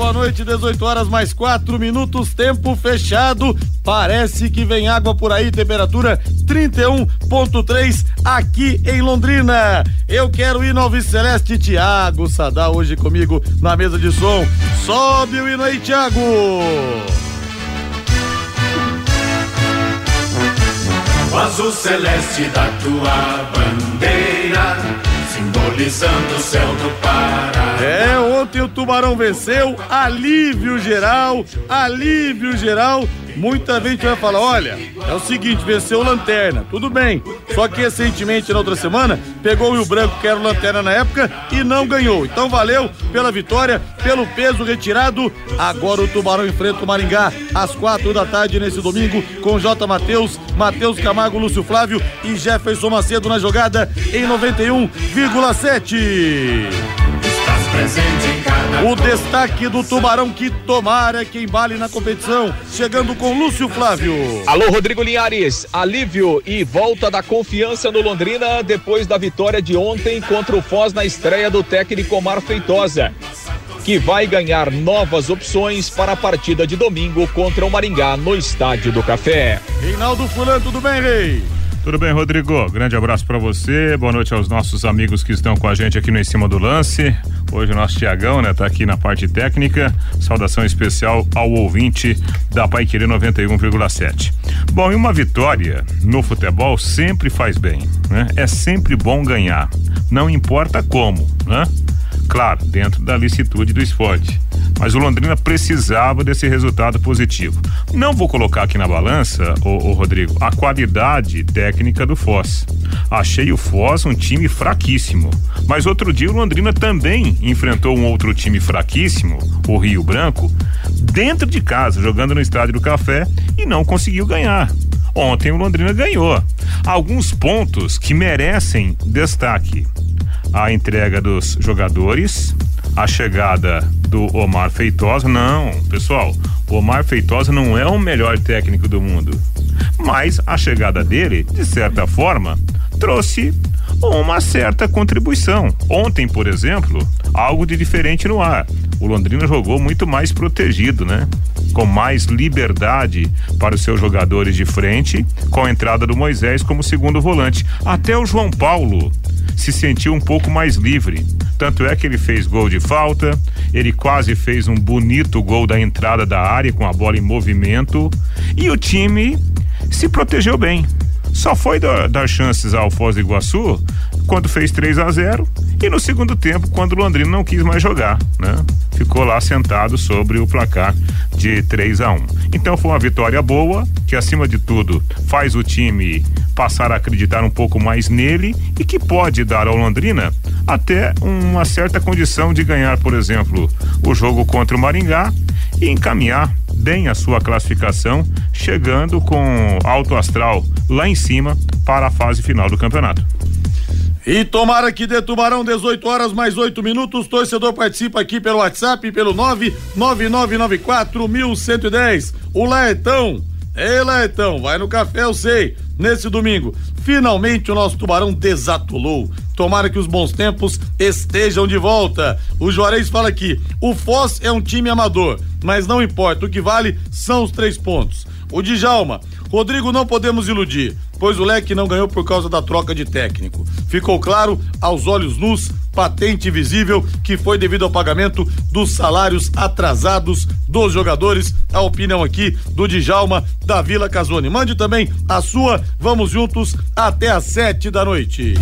boa noite, 18 horas mais 4 minutos, tempo fechado. Parece que vem água por aí, temperatura 31.3 aqui em Londrina. Eu quero ir no Alves Celeste, Tiago Sadá hoje comigo na mesa de som. Sobe o hino aí, Tiago. O azul celeste da tua bandeira, simbolizando o céu do Pará. É, ontem o Tubarão venceu, alívio geral, alívio geral. Muita gente vai falar: olha, é o seguinte, venceu o Lanterna, tudo bem. Só que recentemente, na outra semana, pegou o Rio Branco, que era o Lanterna na época, e não ganhou. Então valeu pela vitória, pelo peso retirado. Agora o Tubarão enfrenta o Maringá às quatro da tarde nesse domingo, com J. Matheus, Matheus Camargo, Lúcio Flávio e Jefferson Macedo na jogada em 91,7. O destaque do Tubarão que tomara que embale na competição, chegando com Lúcio Flávio. Alô, Rodrigo Linhares. Alívio e volta da confiança no Londrina depois da vitória de ontem contra o Foz na estreia do técnico Omar Feitosa, que vai ganhar novas opções para a partida de domingo contra o Maringá no Estádio do Café. Reinaldo Fulano, tudo bem, Rei? Tudo bem, Rodrigo? Grande abraço para você. Boa noite aos nossos amigos que estão com a gente aqui no Em Cima do Lance. Hoje o nosso Tiagão, né, tá aqui na parte técnica. Saudação especial ao ouvinte da Pai Querer 91,7. Bom, e uma vitória no futebol sempre faz bem, né? É sempre bom ganhar. Não importa como, né? Claro, dentro da licitude do esporte. Mas o Londrina precisava desse resultado positivo. Não vou colocar aqui na balança, o, Rodrigo, a qualidade técnica do Foz. Achei o Foz um time fraquíssimo. Mas outro dia o Londrina também enfrentou um outro time fraquíssimo, o Rio Branco, dentro de casa, jogando no Estádio do Café e não conseguiu ganhar. Ontem o Londrina ganhou. Alguns pontos que merecem destaque a entrega dos jogadores, a chegada do Omar Feitosa. Não, pessoal, o Omar Feitosa não é o melhor técnico do mundo. Mas a chegada dele, de certa forma, trouxe uma certa contribuição. Ontem, por exemplo, algo de diferente no ar. O Londrina jogou muito mais protegido, né? Com mais liberdade para os seus jogadores de frente, com a entrada do Moisés como segundo volante. Até o João Paulo se sentiu um pouco mais livre. Tanto é que ele fez gol de falta, ele quase fez um bonito gol da entrada da área com a bola em movimento e o time se protegeu bem. Só foi dar, chances ao Foz do Iguaçu quando fez 3 a 0 e no segundo tempo quando o Londrina não quis mais jogar, né? Ficou lá sentado sobre o placar de 3 a 1. Então foi uma vitória boa, que acima de tudo faz o time passar a acreditar um pouco mais nele e que pode dar ao Londrina até uma certa condição de ganhar, por exemplo, o jogo contra o Maringá e encaminhar bem a sua classificação, chegando com alto astral lá em cima para a fase final do campeonato. E tomara que dê Tubarão 18 horas mais 8 minutos. Torcedor participa aqui pelo WhatsApp pelo 99994 1110. O Laetão. Ei, Laetão, vai no café, eu sei. Nesse domingo, finalmente o nosso Tubarão desatolou. Tomara que os bons tempos estejam de volta. O Juarez fala aqui: o Foz é um time amador, mas não importa. O que vale são os três pontos. O Djalma, Rodrigo, não podemos iludir, pois o Leque não ganhou por causa da troca de técnico. Ficou claro, aos olhos nus, patente visível, que foi devido ao pagamento dos salários atrasados dos jogadores. A opinião aqui do Djalma da Vila Casone. Mande também a sua. Vamos juntos até às sete da noite.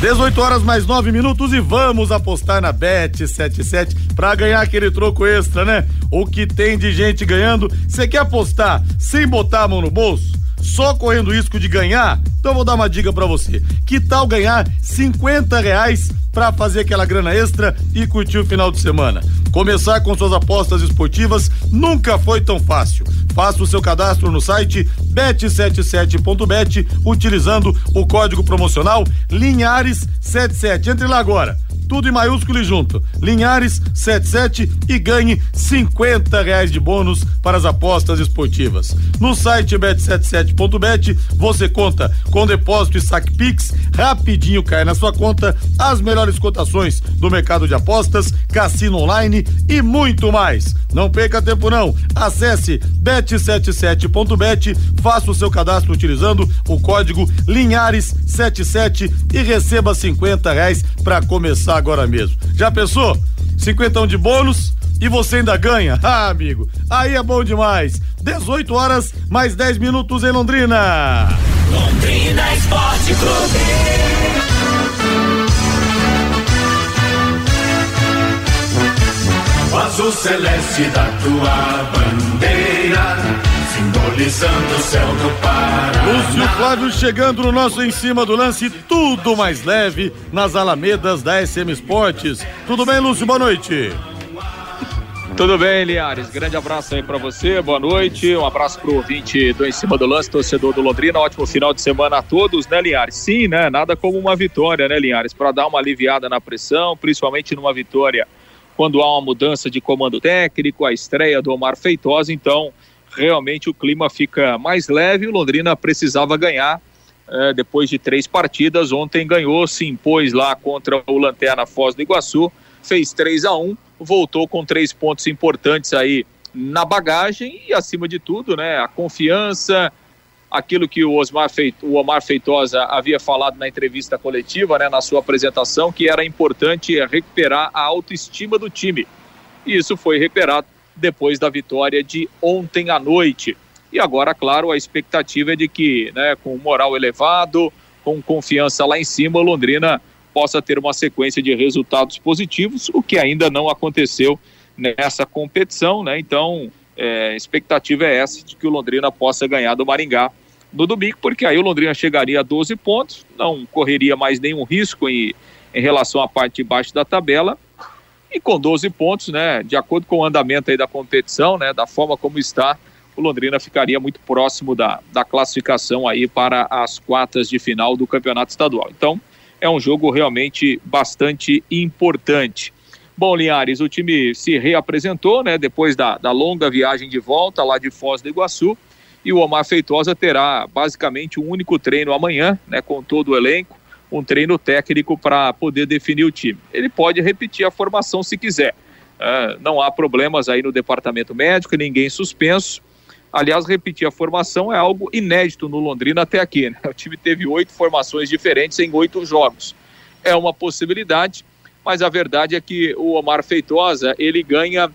18 horas mais 9 minutos e vamos apostar na Bet 77 para ganhar aquele troco extra, né? O que tem de gente ganhando. Você quer apostar sem botar a mão no bolso? Só correndo risco de ganhar? Então eu vou dar uma dica para você. Que tal ganhar 50 reais para fazer aquela grana extra e curtir o final de semana? Começar com suas apostas esportivas nunca foi tão fácil. Faça o seu cadastro no site bet77.bet utilizando o código promocional Linhares77. Entre lá agora tudo em maiúsculo e junto. Linhares 77 e ganhe 50 reais de bônus para as apostas esportivas. No site bet77.bet você conta com depósito e saque Pix, rapidinho cai na sua conta as melhores cotações do mercado de apostas, cassino online e muito mais. Não perca tempo não. Acesse bet77.bet, faça o seu cadastro utilizando o código Linhares77 e receba 50 reais para começar agora mesmo. Já pensou? Cinquentão de bônus e você ainda ganha? Ah, amigo, aí é bom demais. 18 horas, mais 10 minutos em Londrina. Londrina Esporte Clube. O azul celeste da tua bandeira simbolizando o céu do Paraná. Lúcio Flávio chegando no nosso em cima do lance, tudo mais leve nas alamedas da SM Esportes. Tudo bem, Lúcio? Boa noite. Tudo bem, Liares? Grande abraço aí para você, boa noite. Um abraço pro ouvinte do Em Cima do Lance, torcedor do Londrina. Ótimo final de semana a todos, né, Liares? Sim, né? Nada como uma vitória, né, Liares? Para dar uma aliviada na pressão, principalmente numa vitória quando há uma mudança de comando técnico, a estreia do Omar Feitosa. Então, realmente o clima fica mais leve. O Londrina precisava ganhar é, depois de três partidas. Ontem ganhou, se impôs lá contra o Lanterna Foz do Iguaçu, fez 3 a 1 voltou com três pontos importantes aí na bagagem e, acima de tudo, né, a confiança, aquilo que o, Osmar Feito, o Omar Feitosa havia falado na entrevista coletiva, né, na sua apresentação, que era importante recuperar a autoestima do time. E isso foi recuperado depois da vitória de ontem à noite. E agora, claro, a expectativa é de que, né, com moral elevado, com confiança lá em cima, Londrina possa ter uma sequência de resultados positivos, o que ainda não aconteceu nessa competição, né? Então, é, expectativa é essa de que o Londrina possa ganhar do Maringá no domingo, porque aí o Londrina chegaria a 12 pontos, não correria mais nenhum risco em, em relação à parte de baixo da tabela e com 12 pontos, né, de acordo com o andamento aí da competição, né, da forma como está, o Londrina ficaria muito próximo da, da classificação aí para as quartas de final do Campeonato Estadual. Então, é um jogo realmente bastante importante. Bom, Linhares, o time se reapresentou, né, depois da, da longa viagem de volta lá de Foz do Iguaçu, e o Omar Feitosa terá basicamente um único treino amanhã, né, com todo o elenco, um treino técnico para poder definir o time. Ele pode repetir a formação se quiser. Uh, não há problemas aí no departamento médico, ninguém suspenso. Aliás, repetir a formação é algo inédito no Londrina até aqui. Né? O time teve oito formações diferentes em oito jogos. É uma possibilidade, mas a verdade é que o Omar Feitosa ele ganha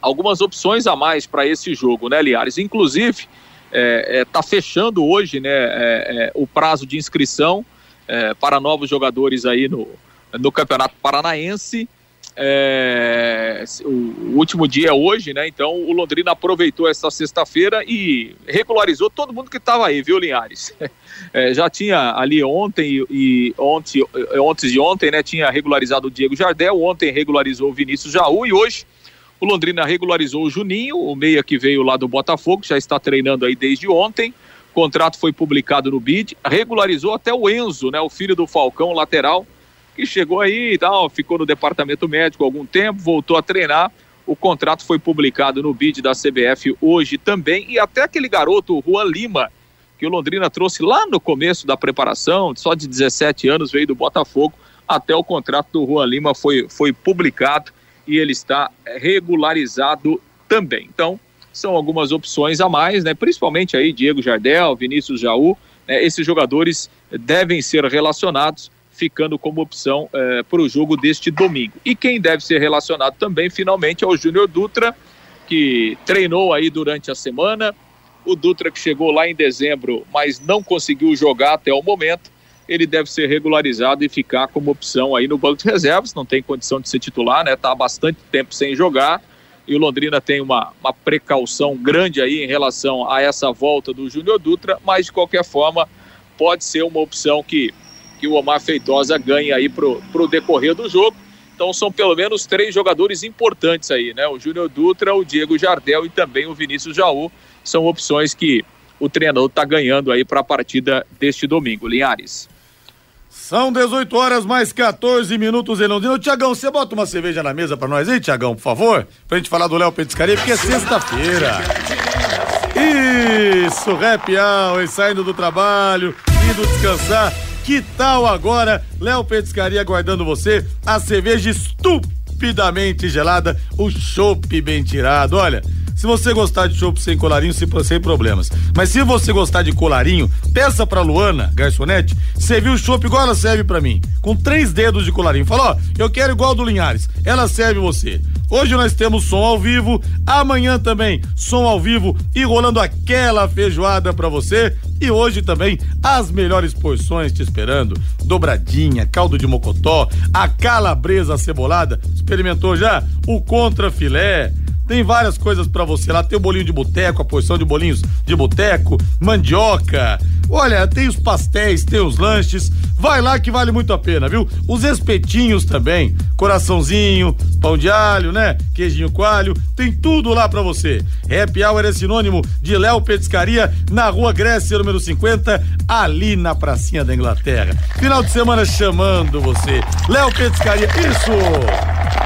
algumas opções a mais para esse jogo, né, Liares? Inclusive, está é, é, tá fechando hoje né, é, é, o prazo de inscrição é, para novos jogadores aí no, no Campeonato Paranaense. É, o, último dia é hoje, né? Então o Londrina aproveitou essa sexta-feira e regularizou todo mundo que estava aí, viu, Linhares? É, já tinha ali ontem e ontem, ontem e ontem, né? Tinha regularizado o Diego Jardel, ontem regularizou o Vinícius Jaú e hoje o Londrina regularizou o Juninho, o meia que veio lá do Botafogo, já está treinando aí desde ontem contrato foi publicado no BID, regularizou até o Enzo, né, o filho do Falcão, lateral, que chegou aí e tal, ficou no departamento médico algum tempo, voltou a treinar. O contrato foi publicado no BID da CBF hoje também. E até aquele garoto, Juan Lima, que o Londrina trouxe lá no começo da preparação, só de 17 anos, veio do Botafogo, até o contrato do Juan Lima foi, foi publicado e ele está regularizado também. Então, são algumas opções a mais, né? Principalmente aí Diego Jardel, Vinícius Jaú, né? esses jogadores devem ser relacionados, ficando como opção eh, para o jogo deste domingo. E quem deve ser relacionado também, finalmente, é o Júnior Dutra, que treinou aí durante a semana. O Dutra que chegou lá em dezembro, mas não conseguiu jogar até o momento. Ele deve ser regularizado e ficar como opção aí no banco de reservas. Não tem condição de ser titular, né? Tá há bastante tempo sem jogar e o Londrina tem uma, uma precaução grande aí em relação a essa volta do Júnior Dutra, mas de qualquer forma pode ser uma opção que, que o Omar Feitosa ganhe aí pro, pro decorrer do jogo. Então são pelo menos três jogadores importantes aí, né? O Júnior Dutra, o Diego Jardel e também o Vinícius Jaú são opções que o treinador está ganhando aí para a partida deste domingo. Linhares. São 18 horas mais 14 minutos em Londrina. Tiagão, você bota uma cerveja na mesa pra nós aí, Tiagão, por favor? Pra gente falar do Léo Petiscaria, porque é sexta-feira. Isso, rap hour, saindo do trabalho, indo descansar. Que tal agora, Léo Petiscaria aguardando você, a cerveja estupidamente gelada, o chopp bem tirado. Olha, se você gostar de chopp sem colarinho, sem problemas. Mas se você gostar de colarinho, peça pra Luana, garçonete, serviu o chopp igual ela serve pra mim. Com três dedos de colarinho. Fala, ó, eu quero igual do Linhares. Ela serve você. Hoje nós temos som ao vivo, amanhã também som ao vivo e rolando aquela feijoada pra você. E hoje também as melhores porções te esperando. Dobradinha, caldo de mocotó, a calabresa cebolada. Experimentou já? O contra filé tem várias coisas para você lá. Tem o bolinho de boteco, a porção de bolinhos de boteco, mandioca. Olha, tem os pastéis, tem os lanches. Vai lá que vale muito a pena, viu? Os espetinhos também. Coraçãozinho, pão de alho, né? Queijinho coalho. Tem tudo lá para você. Happy Hour é sinônimo de Léo Petiscaria na rua Grécia, número 50, ali na pracinha da Inglaterra. Final de semana chamando você. Léo Petiscaria, isso!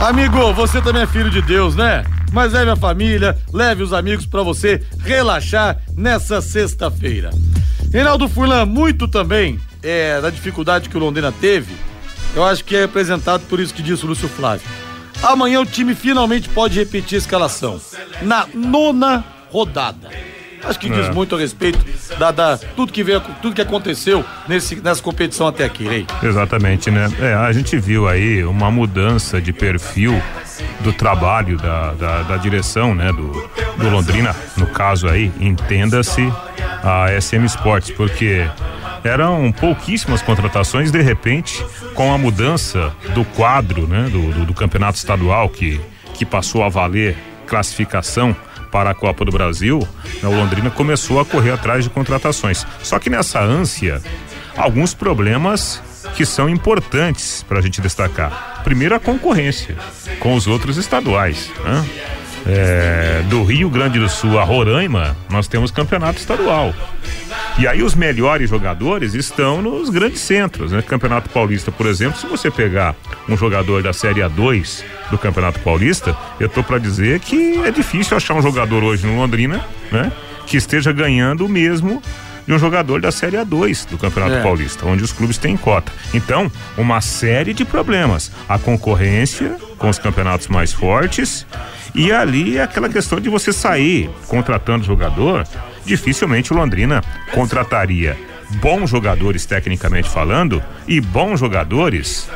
Amigo, você também é filho de Deus, né? Mas leve a família, leve os amigos para você relaxar nessa sexta-feira. Reinaldo Furlan, muito também é, da dificuldade que o Londrina teve, eu acho que é representado por isso que disse o Lúcio Flávio. Amanhã o time finalmente pode repetir a escalação. Na nona rodada. Acho que diz é. muito a respeito da, da, tudo que veio, tudo que aconteceu nesse, nessa competição até aqui, Rei. Exatamente, né? É, a gente viu aí uma mudança de perfil do trabalho da, da, da direção, né? Do, do Londrina, no caso aí, entenda-se a SM Sports, porque eram pouquíssimas contratações, de repente, com a mudança do quadro, né? Do, do, do campeonato estadual que, que passou a valer classificação para a Copa do Brasil, né, o Londrina começou a correr atrás de contratações. Só que nessa ânsia, alguns problemas que são importantes para a gente destacar. Primeiro, a concorrência com os outros estaduais. Né? É, do Rio Grande do Sul a Roraima, nós temos campeonato estadual. E aí os melhores jogadores estão nos grandes centros, né? Campeonato Paulista, por exemplo, se você pegar um jogador da Série A2 do Campeonato Paulista, eu tô para dizer que é difícil achar um jogador hoje no Londrina, né? Que esteja ganhando o mesmo de um jogador da Série A2 do Campeonato é. Paulista, onde os clubes têm cota. Então, uma série de problemas. A concorrência com os campeonatos mais fortes e ali é aquela questão de você sair contratando jogador dificilmente o Londrina contrataria bons jogadores tecnicamente falando e bons jogadores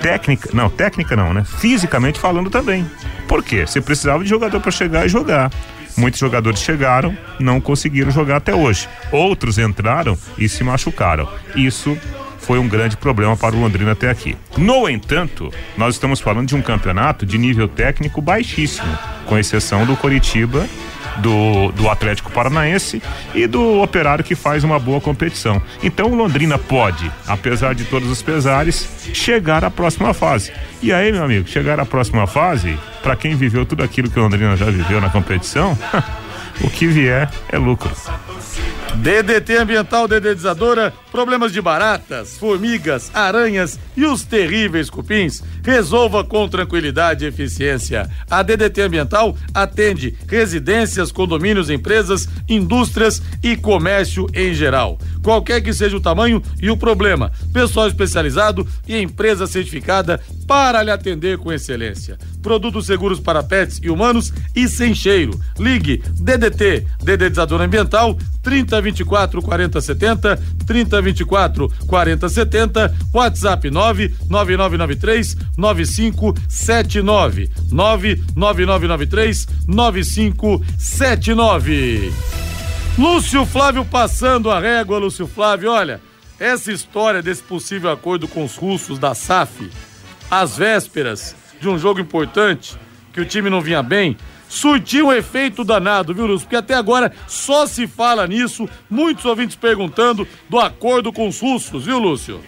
técnica, não, técnica não, né? Fisicamente falando também. Por quê? Você precisava de jogador para chegar e jogar. Muitos jogadores chegaram, não conseguiram jogar até hoje. Outros entraram e se machucaram. Isso foi um grande problema para o Londrina até aqui. No entanto, nós estamos falando de um campeonato de nível técnico baixíssimo, com exceção do Coritiba do, do Atlético Paranaense e do Operário que faz uma boa competição. Então o Londrina pode, apesar de todos os pesares, chegar à próxima fase. E aí, meu amigo, chegar à próxima fase, para quem viveu tudo aquilo que o Londrina já viveu na competição, o que vier é lucro. DDT Ambiental Dedetizadora, problemas de baratas, formigas, aranhas e os terríveis cupins, resolva com tranquilidade e eficiência. A DDT Ambiental atende residências, condomínios, empresas, indústrias e comércio em geral. Qualquer que seja o tamanho e o problema, pessoal especializado e empresa certificada para lhe atender com excelência. Produtos seguros para pets e humanos e sem cheiro. Ligue DDT, Dedetizador Ambiental, 3024 4070, 3024 4070, WhatsApp 99993 9579, 99993 9579. Lúcio Flávio passando a régua, Lúcio Flávio, olha, essa história desse possível acordo com os russos da SAF às vésperas de um jogo importante, que o time não vinha bem, surtiu um efeito danado, viu, Lúcio? Porque até agora só se fala nisso, muitos ouvintes perguntando do acordo com os russos, viu, Lúcio?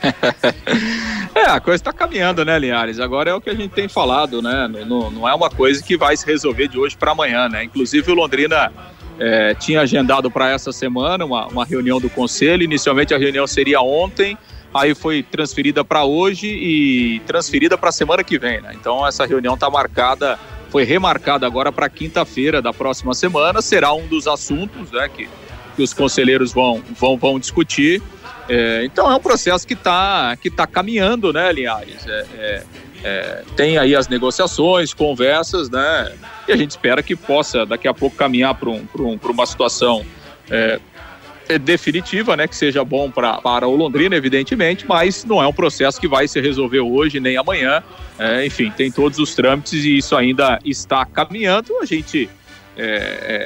é, a coisa está caminhando, né, Linhares? Agora é o que a gente tem falado, né? Não, não é uma coisa que vai se resolver de hoje para amanhã, né? Inclusive o Londrina é, tinha agendado para essa semana uma, uma reunião do conselho. Inicialmente a reunião seria ontem, aí foi transferida para hoje e transferida para a semana que vem, né? Então essa reunião está marcada, foi remarcada agora para quinta-feira da próxima semana. Será um dos assuntos, né, que, que os conselheiros vão, vão, vão discutir. É, então é um processo que está que tá caminhando, né, Linhares? É, é, é, tem aí as negociações, conversas, né? E a gente espera que possa daqui a pouco caminhar para um, um, uma situação é, definitiva, né? Que seja bom pra, para o Londrina, evidentemente, mas não é um processo que vai se resolver hoje nem amanhã. É, enfim, tem todos os trâmites e isso ainda está caminhando. A gente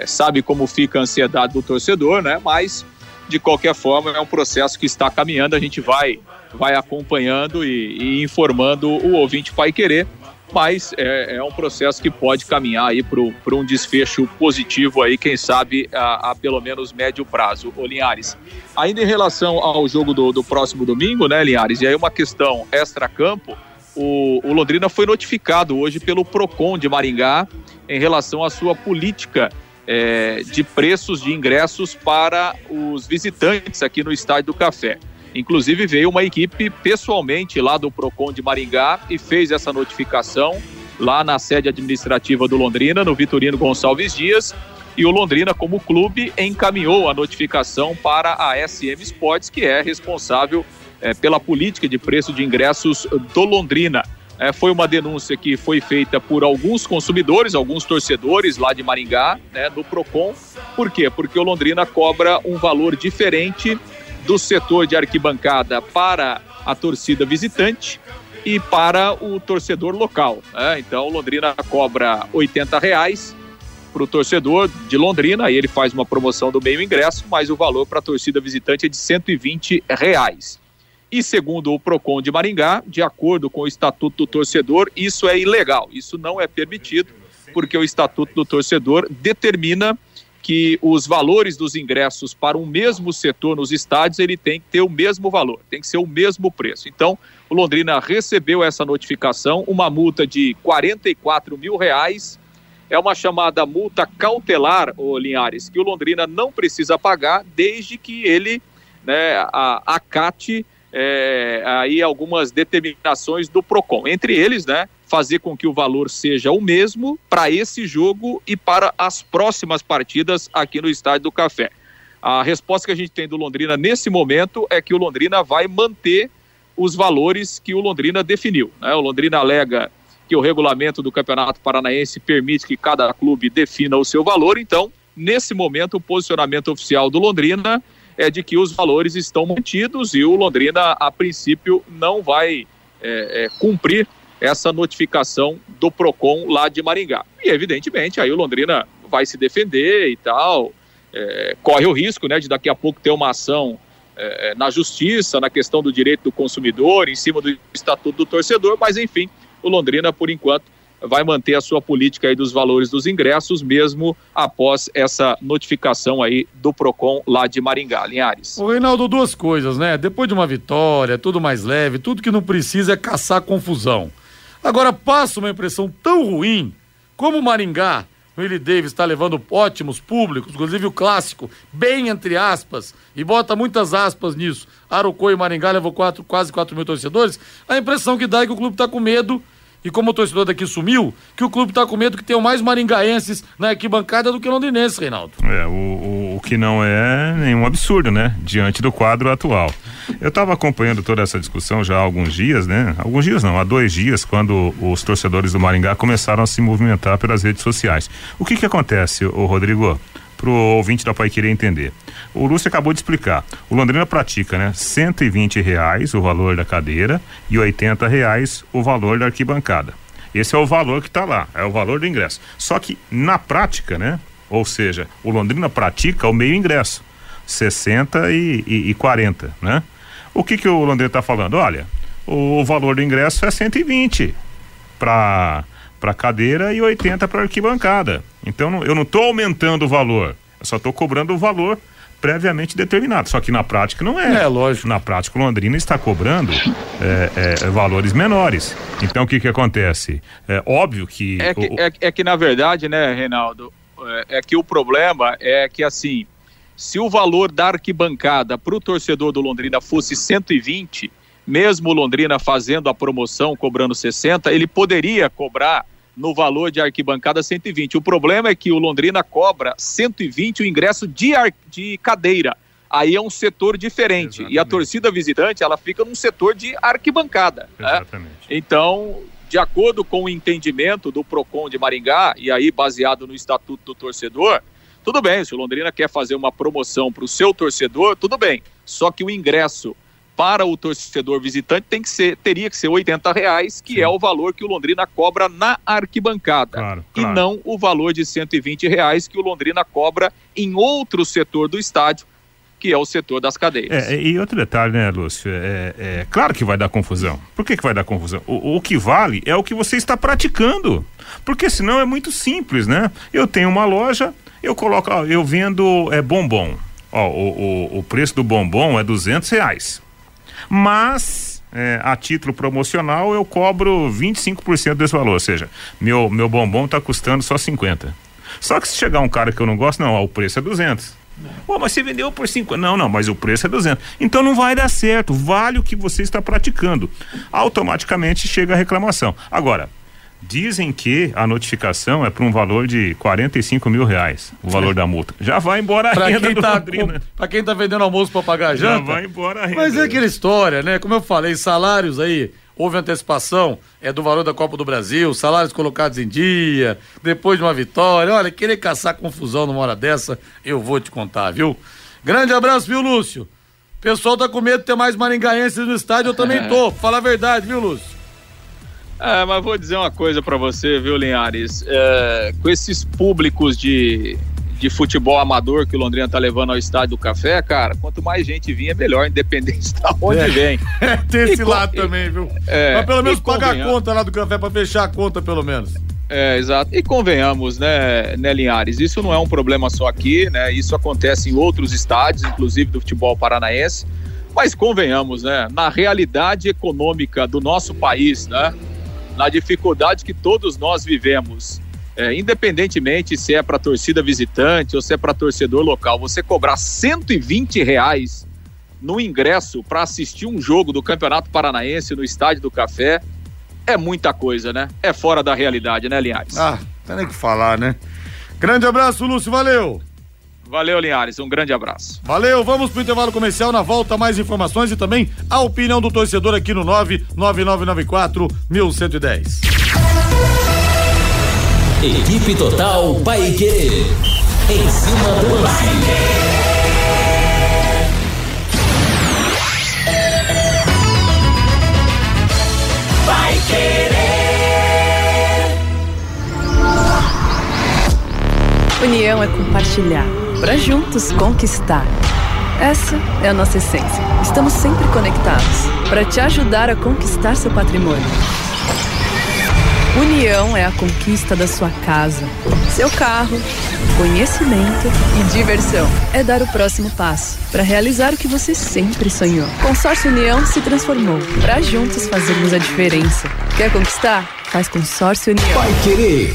sabe como fica a ansiedade do torcedor, né? Mas de qualquer forma, é um processo que está caminhando, a gente vai, vai acompanhando e, e informando o ouvinte Pai Querer, mas é, é, um processo que pode caminhar aí para um desfecho positivo aí, quem sabe a, a, pelo menos médio prazo, ô Linhares. Ainda em relação ao jogo do, do próximo domingo, né, Linhares, e aí uma questão extra-campo, o, o Londrina foi notificado hoje pelo PROCON de Maringá em relação à sua política é, de preços de ingressos para os visitantes aqui no Estádio do Café. Inclusive veio uma equipe pessoalmente lá do Procon de Maringá e fez essa notificação lá na sede administrativa do Londrina, no Vitorino Gonçalves Dias, e o Londrina, como clube, encaminhou a notificação para a SM Sports, que é responsável é, pela política de preço de ingressos do Londrina. É, foi uma denúncia que foi feita por alguns consumidores, alguns torcedores lá de Maringá, né, no PROCON. Por quê? Porque o Londrina cobra um valor diferente do setor de arquibancada para a torcida visitante e para o torcedor local. Né? Então, Londrina cobra 80 reais para o torcedor de Londrina, aí ele faz uma promoção do meio ingresso, mas o valor para a torcida visitante é de 120 reais. E segundo o PROCON de Maringá, de acordo com o Estatuto do Torcedor, isso é ilegal, isso não é permitido, porque o Estatuto do Torcedor determina que os valores dos ingressos para um mesmo setor nos estádios ele tem que ter o mesmo valor, tem que ser o mesmo preço. Então, o Londrina recebeu essa notificação, uma multa de 44 mil reais. É uma chamada multa cautelar, ô Linhares, que o Londrina não precisa pagar desde que ele né, acate é, aí algumas determinações do PROCON. Entre eles, né, fazer com que o valor seja o mesmo para esse jogo e para as próximas partidas aqui no Estádio do Café. A resposta que a gente tem do Londrina nesse momento é que o Londrina vai manter os valores que o Londrina definiu. Né? O Londrina alega que o regulamento do Campeonato Paranaense permite que cada clube defina o seu valor, então, nesse momento, o posicionamento oficial do Londrina é de que os valores estão mantidos e o Londrina, a princípio, não vai é, é, cumprir essa notificação do PROCON lá de Maringá. E, evidentemente, aí o Londrina vai se defender e tal, é, corre o risco né, de daqui a pouco ter uma ação é, na justiça, na questão do direito do consumidor, em cima do estatuto do torcedor, mas enfim, o Londrina, por enquanto, vai manter a sua política aí dos valores dos ingressos, mesmo após essa notificação aí do PROCON lá de Maringá, Linhares. O Reinaldo, duas coisas, né? Depois de uma vitória, tudo mais leve, tudo que não precisa é caçar confusão. Agora passa uma impressão tão ruim como o Maringá, o Willie Davis está levando ótimos públicos, inclusive o clássico, bem entre aspas, e bota muitas aspas nisso. Arucô e Maringá levou quatro, quase 4 mil torcedores. A impressão que dá é que o clube está com medo e como o torcedor daqui sumiu, que o clube está com medo que tenham mais maringaenses na arquibancada do que londinenses, Reinaldo. É, o, o, o, que não é nenhum absurdo, né? Diante do quadro atual. Eu estava acompanhando toda essa discussão já há alguns dias, né? Alguns dias não, há dois dias, quando os torcedores do Maringá começaram a se movimentar pelas redes sociais. O que que acontece, o Rodrigo? Pro ouvinte da Pai querer entender. O Lúcio acabou de explicar. O Londrina pratica, né? 120 reais o valor da cadeira e 80 reais o valor da arquibancada. Esse é o valor que está lá, é o valor do ingresso. Só que na prática, né? Ou seja, o Londrina pratica o meio ingresso, 60 e, e, e 40, né? O que que o Londrina está falando? Olha, o valor do ingresso é 120 para para cadeira e 80 para arquibancada. Então eu não estou aumentando o valor Eu só estou cobrando o valor previamente determinado. Só que na prática não é. É, lógico. Na prática, o Londrina está cobrando é, é, valores menores. Então, o que que acontece? É óbvio que. É que, o- é, é que na verdade, né, Reinaldo, é, é que o problema é que assim, se o valor da arquibancada para o torcedor do Londrina fosse 120, mesmo o Londrina fazendo a promoção, cobrando 60, ele poderia cobrar no valor de arquibancada 120. O problema é que o Londrina cobra 120 o ingresso de, ar- de cadeira. Aí é um setor diferente. E a Exatamente. torcida visitante, ela fica num setor de arquibancada. né? Exatamente. Então, de acordo com o entendimento do PROCON de Maringá, e aí baseado no Estatuto do Torcedor, tudo bem, se o Londrina quer fazer uma promoção para o seu torcedor, tudo bem. Só que o ingresso para o torcedor visitante tem que ser, teria que ser 80 reais, que Sim. é o valor que o Londrina cobra na arquibancada. Claro, E claro. não o valor de 120 reais que o Londrina cobra em outro setor do estádio, que é o setor das cadeiras. É, e outro detalhe, né, Lúcio? É, é claro que vai dar confusão. Por que, que vai dar confusão? O, o que vale é o que você está praticando. Porque senão é muito simples, né? Eu tenho uma loja, eu coloco, ó, eu vendo é, bombom. Ó, o, o, o preço do bombom é 200 reais. Mas, é, a título promocional, eu cobro 25% desse valor. Ou seja, meu, meu bombom está custando só 50. Só que se chegar um cara que eu não gosto, não, ó, o preço é 200. Pô, mas você vendeu por 5. Não, não, mas o preço é 200. Então não vai dar certo. Vale o que você está praticando. Automaticamente chega a reclamação. Agora, dizem que a notificação é para um valor de 45 mil reais o valor da multa. Já vai embora a Pra renda quem, do tá, Londrina. pra quem tá vendendo almoço pra pagar a Já janta. vai embora a renda. Mas é aquela história, né? Como eu falei, salários aí, houve antecipação é do valor da Copa do Brasil, salários colocados em dia, depois de uma vitória. Olha, querer caçar confusão numa hora dessa, eu vou te contar, viu? Grande abraço, viu, Lúcio? O pessoal tá com medo de ter mais maringaenses no estádio, eu também tô. Fala a verdade, viu, Lúcio? É, mas vou dizer uma coisa pra você, viu, Linhares? É, com esses públicos de, de futebol amador que o Londrina tá levando ao estádio do Café, cara, quanto mais gente vinha, melhor, independente de onde É. vem. É, tem esse E lado também, viu? É, Mas pelo menos pagar a conta lá do café pra fechar a conta, pelo menos. É, exato. E convenhamos, né, né, Linhares? Isso não é um problema só aqui, né? Isso acontece em outros estádios, inclusive do futebol paranaense. Mas convenhamos, né? Na realidade econômica do nosso país, né? Na dificuldade que todos nós vivemos, é, independentemente se é para torcida visitante ou se é para torcedor local, você cobrar 120 reais no ingresso para assistir um jogo do Campeonato Paranaense no Estádio do Café é muita coisa, né? É fora da realidade, né, Linhares? Ah, tem nem que falar, né? Grande abraço, Lúcio, valeu! Valeu, Linhares. Um grande abraço. Valeu, vamos pro intervalo comercial, na volta mais informações e também a opinião do torcedor aqui no 99994 1110. Equipe Total Paique. Em cima do lance. Vai querer. União é compartilhar, para juntos conquistar. Essa é a nossa essência. Estamos sempre conectados para te ajudar a conquistar seu patrimônio. União é a conquista da sua casa, seu carro, conhecimento e diversão. É dar o próximo passo para realizar o que você sempre sonhou. Consórcio União se transformou para juntos fazermos a diferença. Quer conquistar? Faz Consórcio União. Vai Querer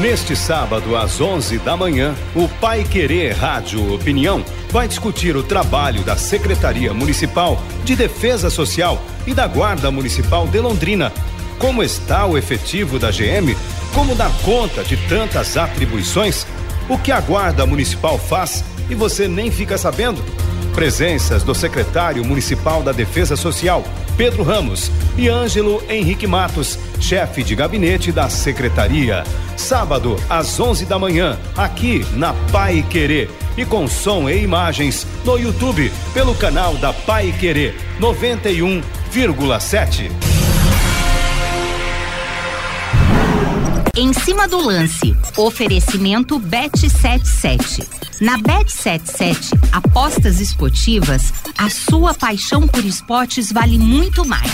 Neste sábado, às 11 da manhã, o Pai Querer Rádio Opinião vai discutir o trabalho da Secretaria Municipal de Defesa Social e da Guarda Municipal de Londrina. Como está o efetivo da GM? Como dar conta de tantas atribuições? O que a Guarda Municipal faz e você nem fica sabendo? Presenças do secretário municipal da Defesa Social, Pedro Ramos, e Ângelo Henrique Matos, chefe de gabinete da secretaria. Sábado, às 11 da manhã, aqui na Pai Querer. E com som e imagens no YouTube, pelo canal da Pai Querer 91,7. Em cima do lance, oferecimento Bet77. Na Bet77, apostas esportivas, a sua paixão por esportes vale muito mais.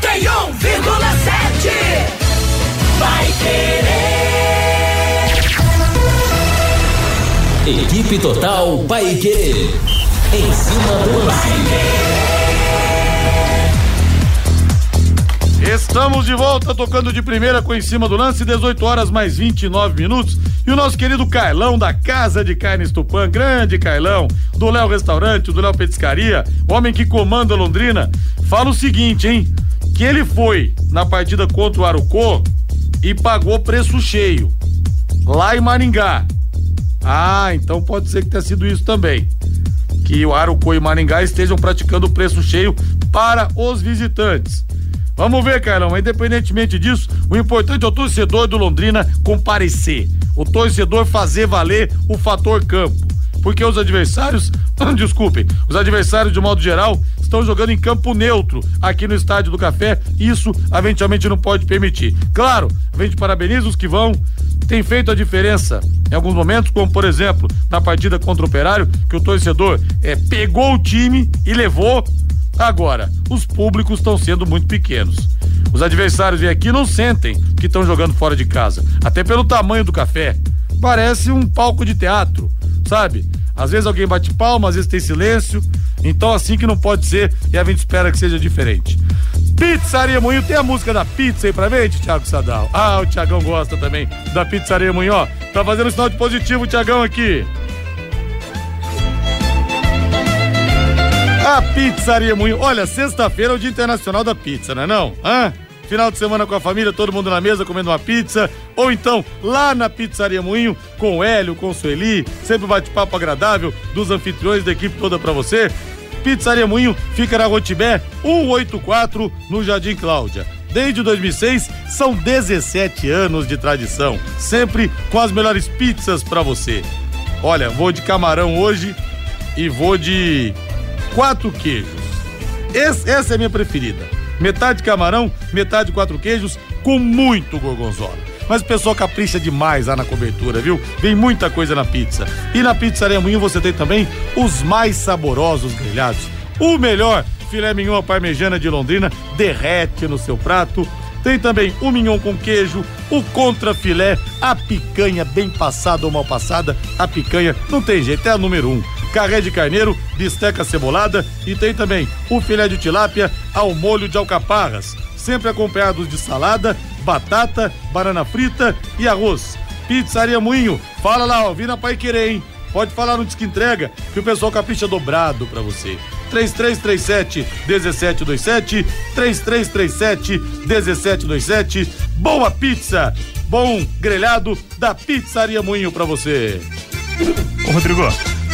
Noventa e um vírgula sete. Vai querer. Equipe Total Paique. Em cima do lance. Estamos de volta tocando de primeira com em cima do lance, 18 horas mais 29 minutos. E o nosso querido Carlão da Casa de Carnes Tupã, grande Carlão, do Léo Restaurante, do Léo Petiscaria, homem que comanda Londrina, fala o seguinte, hein? Que ele foi na partida contra o Arucô e pagou preço cheio lá em Maringá. Ah, então pode ser que tenha sido isso também. Que o Arucô e Maringá estejam praticando preço cheio para os visitantes. Vamos ver, Carlão, independentemente disso, o importante é o torcedor do Londrina comparecer. O torcedor fazer valer o fator campo. Porque os adversários, desculpem, os adversários de modo geral estão jogando em campo neutro aqui no Estádio do Café. Isso a gente realmente não pode permitir. Claro, a gente parabeniza os que vão, tem feito a diferença em alguns momentos, como por exemplo na partida contra o Operário, que o torcedor é, pegou o time e levou Agora, os públicos estão sendo muito pequenos. Os adversários vêm aqui não sentem que estão jogando fora de casa, até pelo tamanho do café. Parece um palco de teatro, sabe? Às vezes alguém bate palma, às vezes tem silêncio. Então assim que não pode ser e a gente espera que seja diferente. Pizzaria Moinho, tem a música da pizza aí pra gente, Thiago Sadal? Ah, o Tiagão gosta também da Pizzaria Moinho, ó. Tá fazendo sinal de positivo Tiagão aqui. A Pizzaria Moinho. Olha, sexta-feira é o Dia Internacional da Pizza, não é não? Hã? Final de semana com a família, todo mundo na mesa comendo uma pizza. Ou então, lá na Pizzaria Moinho, com o Hélio, com o Sueli, sempre bate-papo agradável dos anfitriões da equipe toda para você. Pizzaria Moinho fica na Rotibé 184, no Jardim Cláudia. Desde 2006, são 17 anos de tradição, sempre com as melhores pizzas para você. Olha, vou de camarão hoje e vou de quatro queijos. Esse, essa é a minha preferida. Metade camarão, metade quatro queijos, com muito gorgonzola. Mas o pessoal capricha demais lá na cobertura, viu? Vem muita coisa na pizza. E na Pizzaria Moinho você tem também os mais saborosos grelhados. O melhor filé mignon parmejana de Londrina derrete no seu prato. Tem também o mignon com queijo, o contra filé, a picanha bem passada ou mal passada. A picanha não tem jeito, é a número um carré de carneiro, bisteca cebolada e tem também o filé de tilápia ao molho de alcaparras, sempre acompanhados de salada, batata, banana frita e arroz. Pizzaria Moinho, fala lá, ó, vira Pai Querer, hein? Pode falar no Disque Entrega, que o pessoal capricha dobrado pra você. 3337 1727 3337 1727 Boa pizza, bom grelhado da Pizzaria Moinho pra você. Ô Rodrigo,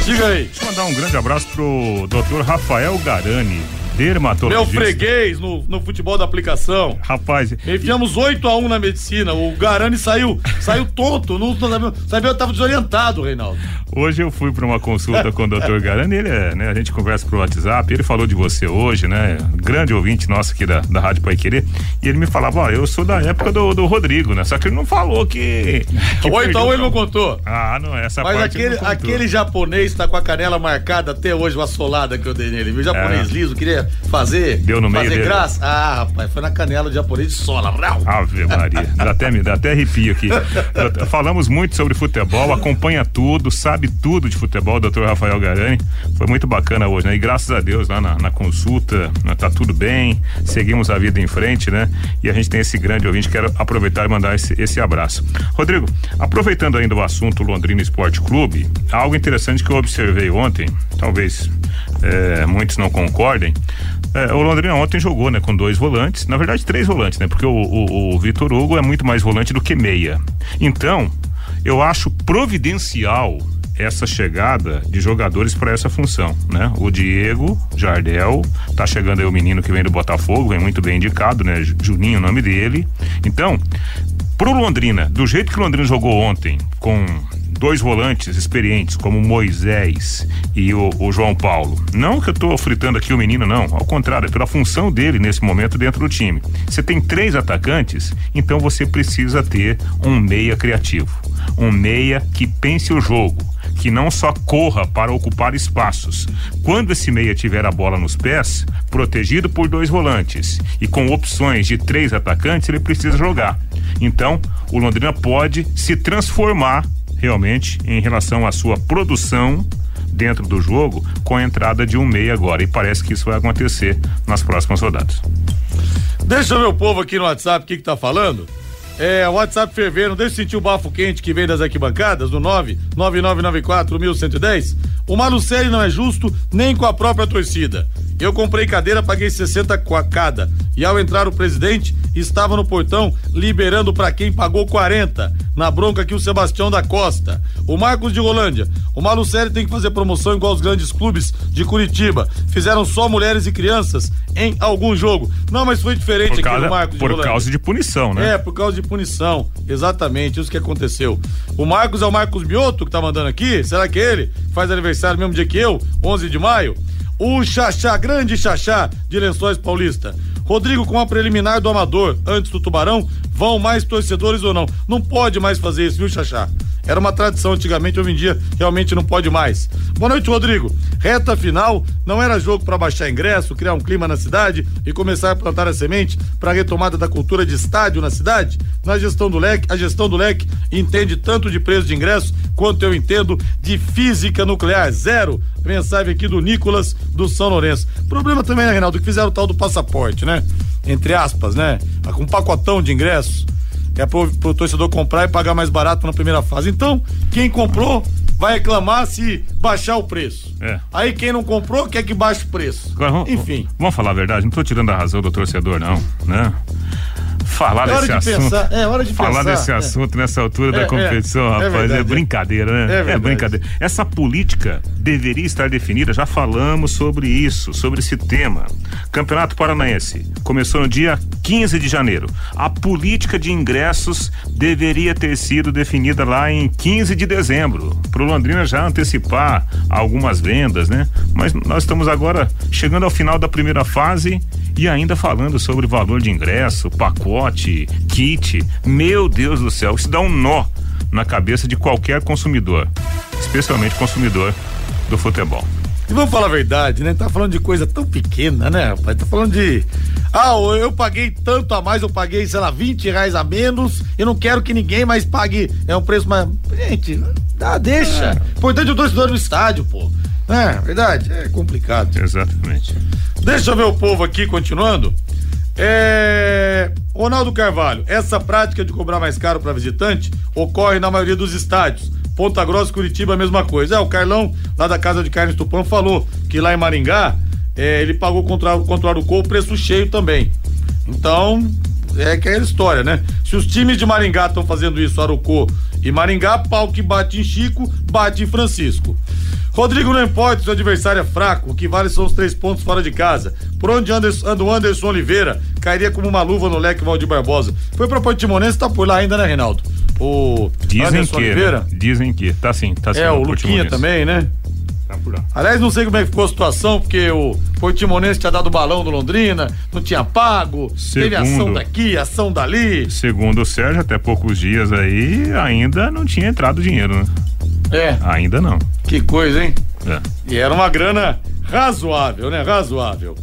Diga aí. Deixa eu mandar um grande abraço pro Dr. Rafael Garani, dermatologista. Meu freguês no, no futebol da aplicação. Rapaz. Enfiamos 8 a 1 na medicina. O Garani saiu, saiu tonto. Não, não sabia, sabia, eu tava desorientado, Reinaldo. Hoje eu fui para uma consulta com o Dr. Garani, ele é, né? A gente conversa pro WhatsApp, ele falou de você hoje, né? Grande ouvinte nosso aqui da, da Rádio Pai Querer. E ele me falava, ó, eu sou da época do, do Rodrigo, né? Só que ele não falou que. que 8 a 1 ele não contou. Ah, não, essa Mas parte. aquele, aquele japonês tá com a canela marcada até hoje, uma solada que eu dei nele. O japonês é. liso, queria fazer. Deu no meio. Fazer dele. graça. Ah, rapaz, foi na canela do japonês de sola. Ave Maria. dá até, me dá até arrepio aqui. Falamos muito sobre futebol, acompanha tudo, sabe tudo de futebol, doutor Rafael Garani. Foi muito bacana hoje, né? E graças a Deus lá na, na consulta, né, tá tudo bem, seguimos a vida em frente, né? E a gente tem esse grande ouvinte, quero aproveitar e mandar esse, esse abraço. Rodrigo, aproveitando ainda o assunto Londrina Esporte Clube, algo interessante que eu observei ontem, talvez é, muitos não concordem, é, o Londrina ontem jogou, né, com dois volantes, na verdade três volantes, né, porque o, o, o Vitor Hugo é muito mais volante do que meia. Então, Eu acho providencial essa chegada de jogadores para essa função, né? O Diego Jardel, tá chegando aí o menino que vem do Botafogo, vem muito bem indicado, né? Juninho, o nome dele. Então, pro Londrina, do jeito que o Londrina jogou ontem, com dois volantes experientes como Moisés e o, o, João Paulo. Não que eu tô fritando aqui o menino, não. Ao contrário, é pela função dele nesse momento dentro do time. Você tem três atacantes, então você precisa ter um meia criativo. Um meia que pense o jogo que não só corra para ocupar espaços. Quando esse meia tiver a bola nos pés, protegido por dois volantes e com opções de três atacantes, ele precisa jogar. Então, o Londrina pode se transformar realmente em relação à sua produção dentro do jogo com a entrada de um meia agora e parece que isso vai acontecer nas próximas rodadas. Deixa eu ver o povo aqui no WhatsApp o que que tá falando. É, WhatsApp fervendo, deixa eu sentir o bafo quente que vem das arquibancadas, no 99994 1110. O Malucelli não é justo nem com a própria torcida. Eu comprei cadeira, paguei 60 cada. E ao entrar o presidente, estava no portão liberando para quem pagou 40. Na bronca aqui o Sebastião da Costa. O Marcos de Rolândia. O Malucelli tem que fazer promoção igual os grandes clubes de Curitiba. Fizeram só mulheres e crianças em algum jogo. Não, mas foi diferente por aqui no Marcos Por causa de punição, né? É, por causa de punição. Exatamente, isso que aconteceu. O Marcos é o Marcos Bioto que tá mandando aqui. Será que é ele faz aniversário mesmo dia que eu? 11 de maio? O Xaxá, grande Xaxá de Lençóis Paulista. Rodrigo, com a preliminar do Amador, antes do Tubarão, vão mais torcedores ou não? Não pode mais fazer isso, viu, Xaxá? Era uma tradição antigamente, hoje em dia realmente não pode mais. Boa noite, Rodrigo. Reta final, não era jogo para baixar ingresso, criar um clima na cidade e começar a plantar a semente para a retomada da cultura de estádio na cidade? Na gestão do leque, a gestão do leque entende tanto de preço de ingresso quanto eu entendo de física nuclear. Zero. Mensagem aqui do Nicolas do São Lourenço. Problema também, né, Reinaldo, que fizeram o tal do passaporte, né? Entre aspas, né? Com um pacotão de ingressos é pro, pro torcedor comprar e pagar mais barato na primeira fase. Então, quem comprou vai reclamar se baixar o preço. É. Aí quem não comprou quer que baixe o preço. Agora, Enfim. Vamos falar a verdade, não estou tirando a razão do torcedor, não, né? Falar É desse de assunto. pensar, é hora de falar pensar, desse é. assunto nessa altura É, da competição, é, é rapaz, é, verdade, é. brincadeira, né? É brincadeira. Essa política deveria estar definida, já falamos sobre isso, sobre esse tema. Campeonato Paranaense começou no dia 15 de janeiro. A política de ingressos deveria ter sido definida lá em 15 de dezembro, para o Londrina já antecipar algumas vendas, né? Mas nós estamos agora chegando ao final da primeira fase e ainda falando sobre valor de ingresso, pacote, kit. Meu Deus do céu, isso dá um nó na cabeça de qualquer consumidor, especialmente consumidor do futebol. E vamos falar a verdade, né? Tá falando de coisa tão pequena, né, rapaz? Tá falando de. Ah, eu paguei tanto a mais, eu paguei, sei lá, 20 reais a menos. Eu não quero que ninguém mais pague. É um preço mais. Gente, dá, deixa. Importante o torcedor no estádio, pô. É, verdade? É complicado. Exatamente. Deixa eu ver o povo aqui continuando. É. Ronaldo Carvalho, essa prática de cobrar mais caro para visitante ocorre na maioria dos estádios. Ponta Grossa, Curitiba, a mesma coisa. É, o Carlão, lá da Casa de Carnes Tupã, falou que lá em Maringá, é, ele pagou contra, contra o Arucô o preço cheio também. Então, é aquela história, né? Se os times de Maringá estão fazendo isso, Arucô e Maringá, pau que bate em Chico, bate em Francisco. Rodrigo, não importa se o adversário é fraco, o que vale são os três pontos fora de casa. Por onde anda o Anderson Oliveira, cairia como uma luva no leque Valdir Barbosa. Foi pra Portimonense, tá por lá ainda, né, Reinaldo? O Dizem Anderson que, Oliveira. né? Dizem que, tá sim, tá sim. É, o Luquinha também, né? Tá. Aliás, não sei como é que ficou a situação, porque o Portimonense tinha dado balão do Londrina, não tinha pago, teve ação Segundo. daqui, ação dali. Segundo o Sérgio, até poucos dias aí, ainda não tinha entrado dinheiro, né? É, Ainda não. que coisa, hein? É. E era uma grana razoável, né? Razoável.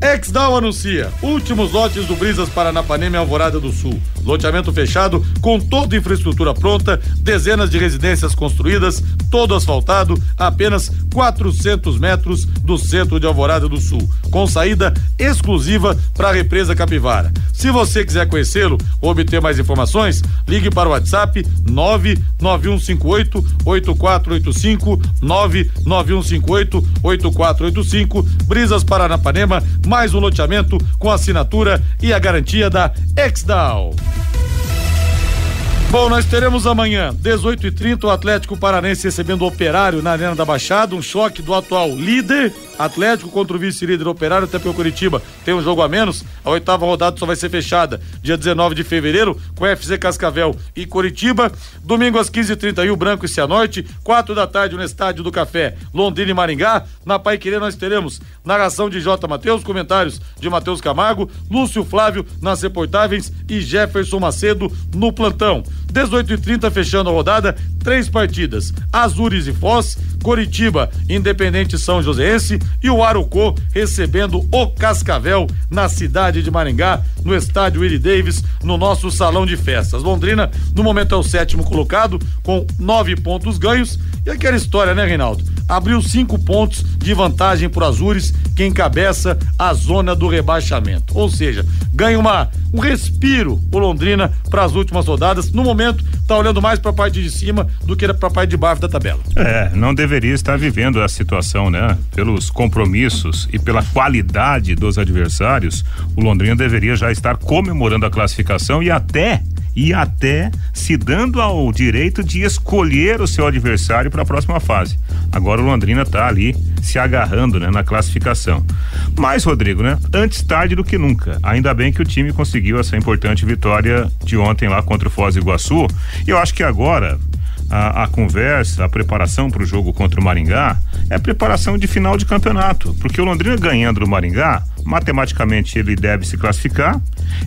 Exdal anuncia últimos lotes do Brisas Paranapanema e Alvorada do Sul. Loteamento fechado com toda infraestrutura pronta, dezenas de residências construídas, todo asfaltado, a apenas 400 metros do centro de Alvorada do Sul, com saída exclusiva para a represa Capivara. Se você quiser conhecê-lo ou obter mais informações, ligue para o WhatsApp 99158 8485 99158 8485 Brisas Paranapanema, mais um loteamento com assinatura e a garantia da Exdal. Bom, nós teremos amanhã, 18h30, o Atlético Paranense recebendo o Operário na Arena da Baixada. Um choque do atual líder, Atlético contra o vice-líder Operário, até pelo Curitiba tem um jogo a menos. A oitava rodada só vai ser fechada dia 19 de fevereiro com FC Cascavel e Curitiba. Domingo às 15h30, Rio Branco e Cianorte. Quatro da tarde no Estádio do Café, Londrina e Maringá. Na Pai Querer nós teremos narração de J. Matheus, comentários de Matheus Camargo, Lúcio Flávio nas reportagens e Jefferson Macedo no plantão. 18 e 30 fechando a rodada, três partidas: Azures e Foz, Coritiba, Independente São Joséense e o Arucô recebendo o Cascavel na cidade de Maringá, no estádio Willie Davis, no nosso salão de festas. Londrina, no momento, é o sétimo colocado, com nove pontos ganhos. E aquela história, né, Reinaldo? Abriu cinco pontos de vantagem para Azures, que encabeça a zona do rebaixamento. Ou seja, ganha uma, um respiro o Londrina para as últimas rodadas. No momento, tá olhando mais para a parte de cima do que para a parte de baixo da tabela. É, não deveria estar vivendo a situação, né? Pelos compromissos e pela qualidade dos adversários, o Londrina deveria já estar comemorando a classificação e até e até se dando ao direito de escolher o seu adversário para a próxima fase. Agora o Londrina está ali se agarrando né, na classificação. Mas, Rodrigo, né? Antes tarde do que nunca. Ainda bem que o time conseguiu essa importante vitória de ontem lá contra o Foz do Iguaçu. E eu acho que agora a, a, conversa, a preparação para o jogo contra o Maringá é preparação de final de campeonato, porque o Londrina ganhando o Maringá, matematicamente ele deve se classificar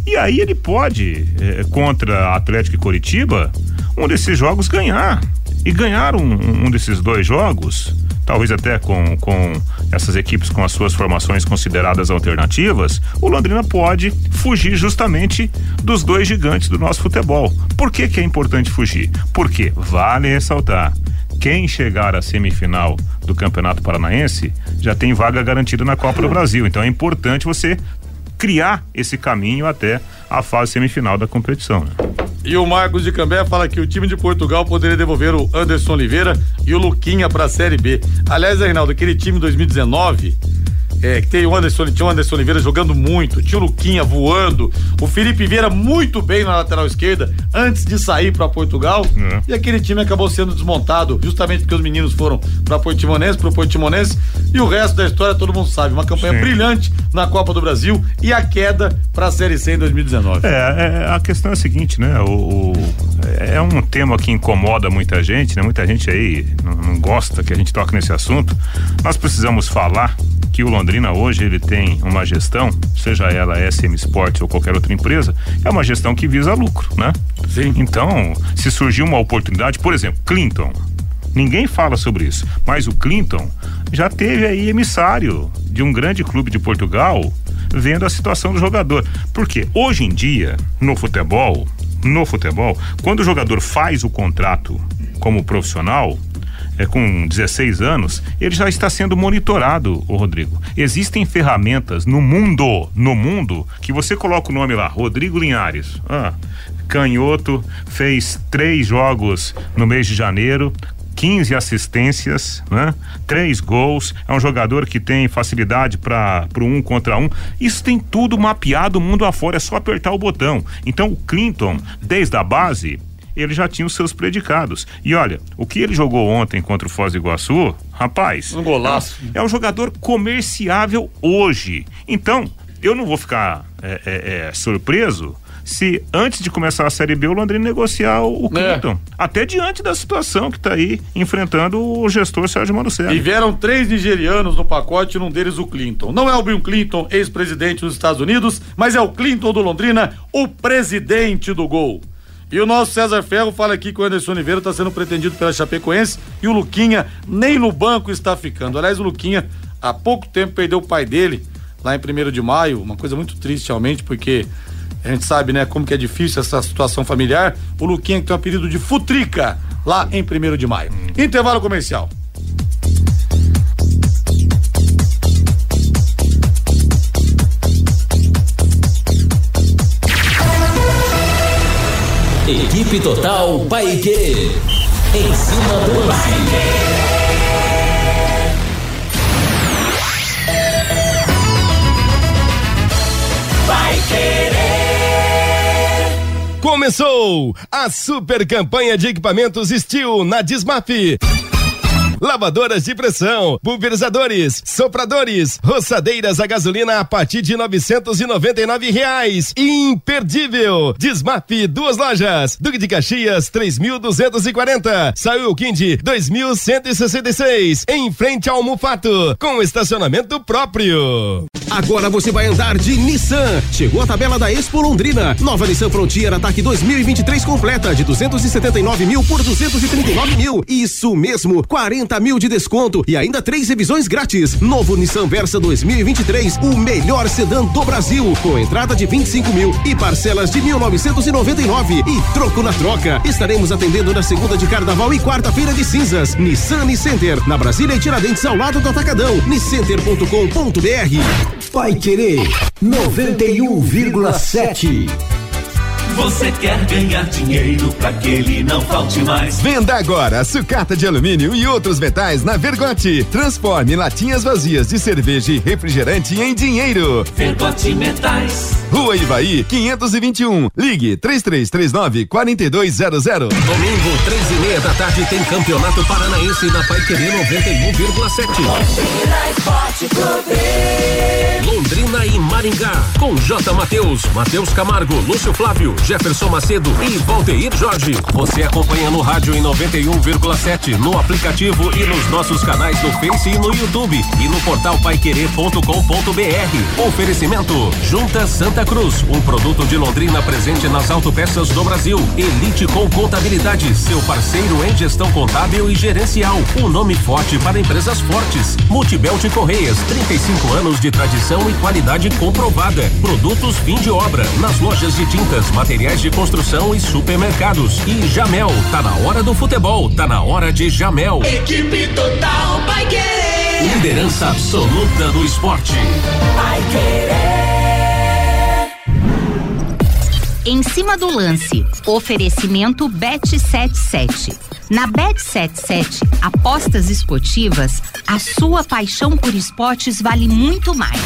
e aí ele pode eh, contra Atlético e Coritiba um desses jogos ganhar e ganhar um, um desses dois jogos talvez até com, com essas equipes com as suas formações consideradas alternativas, o Londrina pode fugir justamente dos dois gigantes do nosso futebol. Por que que é importante fugir? Porque vale ressaltar, quem chegar à semifinal do Campeonato Paranaense já tem vaga garantida na Copa do Brasil. Então é importante você criar esse caminho até a fase semifinal da competição. Né? E o Marcos de Cambé fala que o time de Portugal poderia devolver o Anderson Oliveira e o Luquinha para a Série B. Aliás, Reinaldo, aquele time 2019 é, que tem o Anderson, tinha o Anderson Oliveira jogando muito, tinha o Luquinha voando, o Felipe Vieira muito bem na lateral esquerda antes de sair para Portugal. É. E aquele time acabou sendo desmontado justamente porque os meninos foram para Portimonense, pro Portimonense. E o resto da história todo mundo sabe. Uma campanha Sim. brilhante na Copa do Brasil e a queda para a Série C em 2019. É, é, a questão é a seguinte, né? O, o, é um tema que incomoda muita gente, né? Muita gente aí não, não gosta que a gente toque nesse assunto. Nós precisamos falar que o Londrina hoje ele tem uma gestão, seja ela SM Sport ou qualquer outra empresa, é uma gestão que visa lucro, né? Sim. Então, se surgir uma oportunidade, por exemplo, Clinton, Ninguém fala sobre isso, mas o Clinton já teve aí emissário de um grande clube de Portugal vendo a situação do jogador. Porque hoje em dia, no futebol, no futebol, quando o jogador faz o contrato como profissional, é, com 16 anos, ele já está sendo monitorado, o Rodrigo. Existem ferramentas no mundo, no mundo, que você coloca o nome lá, Rodrigo Linhares. Ah, canhoto, fez três jogos no mês de janeiro, 15 assistências, né? Três gols. É um jogador que tem facilidade para pro um contra um. Isso tem tudo mapeado mundo afora, é só apertar o botão. Então o Clinton, desde a base, ele já tinha os seus predicados. E olha, o que ele jogou ontem contra o Foz do Iguaçu, rapaz. Um golaço. É, é um jogador comerciável hoje. Então, eu não vou ficar é, é, é surpreso se antes de começar a Série B o Londrina negociar o, o é. Clinton. Até diante da situação que está aí enfrentando o gestor Sérgio Manucci. E vieram três nigerianos no pacote, um deles o Clinton. Não é o Bill Clinton, ex-presidente dos Estados Unidos, mas é o Clinton do Londrina, o presidente do gol. E o nosso César Ferro fala aqui que o Anderson Oliveira está sendo pretendido pela Chapecoense e o Luquinha nem no banco está ficando. Aliás, o Luquinha há pouco tempo perdeu o pai dele lá em 1 de maio, uma coisa muito triste realmente, porque a gente sabe, né, como que é difícil essa situação familiar. O Luquinha que tem o apelido de Futrica lá em 1 de maio. Intervalo comercial. Equipe Total Paique. Em cima do lance. Vai querer. Começou a super campanha de equipamentos Steel na Dismap lavadoras de pressão, pulverizadores, sopradores, roçadeiras a gasolina a partir de novecentos e noventa e nove reais. Imperdível! Desmap, duas lojas. Duque de Caxias, três mil duzentos e quarenta. Saiu Quindi, dois mil cento e sessenta e seis. Em frente ao Mufato, com estacionamento próprio. Agora você vai andar de Nissan. Chegou a tabela da Expo Londrina. Nova Nissan Frontier Ataque 2023 completa de 279 mil por 239 mil. Isso mesmo, 40 mil de desconto e ainda três revisões grátis. Novo Nissan Versa 2023, o melhor sedã do Brasil, com entrada de 25 mil e parcelas de 1999 e troco na troca. Estaremos atendendo na segunda de Carnaval e quarta-feira de cinzas. Nissan Center, na Brasília e Tiradentes ao lado do Atacadão. Niscenter.com.br Pai Querer 91,7. Você quer ganhar dinheiro para que ele não falte mais? Venda agora sucata de alumínio e outros metais na Vergote. Transforme latinhas vazias de cerveja e refrigerante em dinheiro. Vergote Metais. Rua Ivaí, 521. Ligue 3339 4200. Domingo, três e meia da tarde, tem Campeonato Paranaense na Pai Querer 91,7. Londrina e Maringá, com J. Matheus, Matheus Camargo, Lúcio Flávio, Jefferson Macedo e Valdeir Jorge. Você acompanha no rádio em 91,7, no aplicativo e nos nossos canais no Face e no YouTube e no portal paiquerer.com.br. Oferecimento Junta Santa Cruz, um produto de Londrina presente nas autopeças do Brasil. Elite com Contabilidade, seu parceiro em gestão contábil e gerencial. Um nome forte para empresas fortes. Multibelt Correias, 35 anos de tradição e qualidade comprovada. Produtos fim de obra, nas lojas de tintas, materiais de construção e supermercados. E Jamel, tá na hora do futebol, tá na hora de Jamel. Equipe total vai querer. Liderança absoluta do esporte. Vai querer. Em cima do lance, oferecimento Bet 77. Na Bet 77, apostas esportivas, a sua paixão por esportes vale muito mais.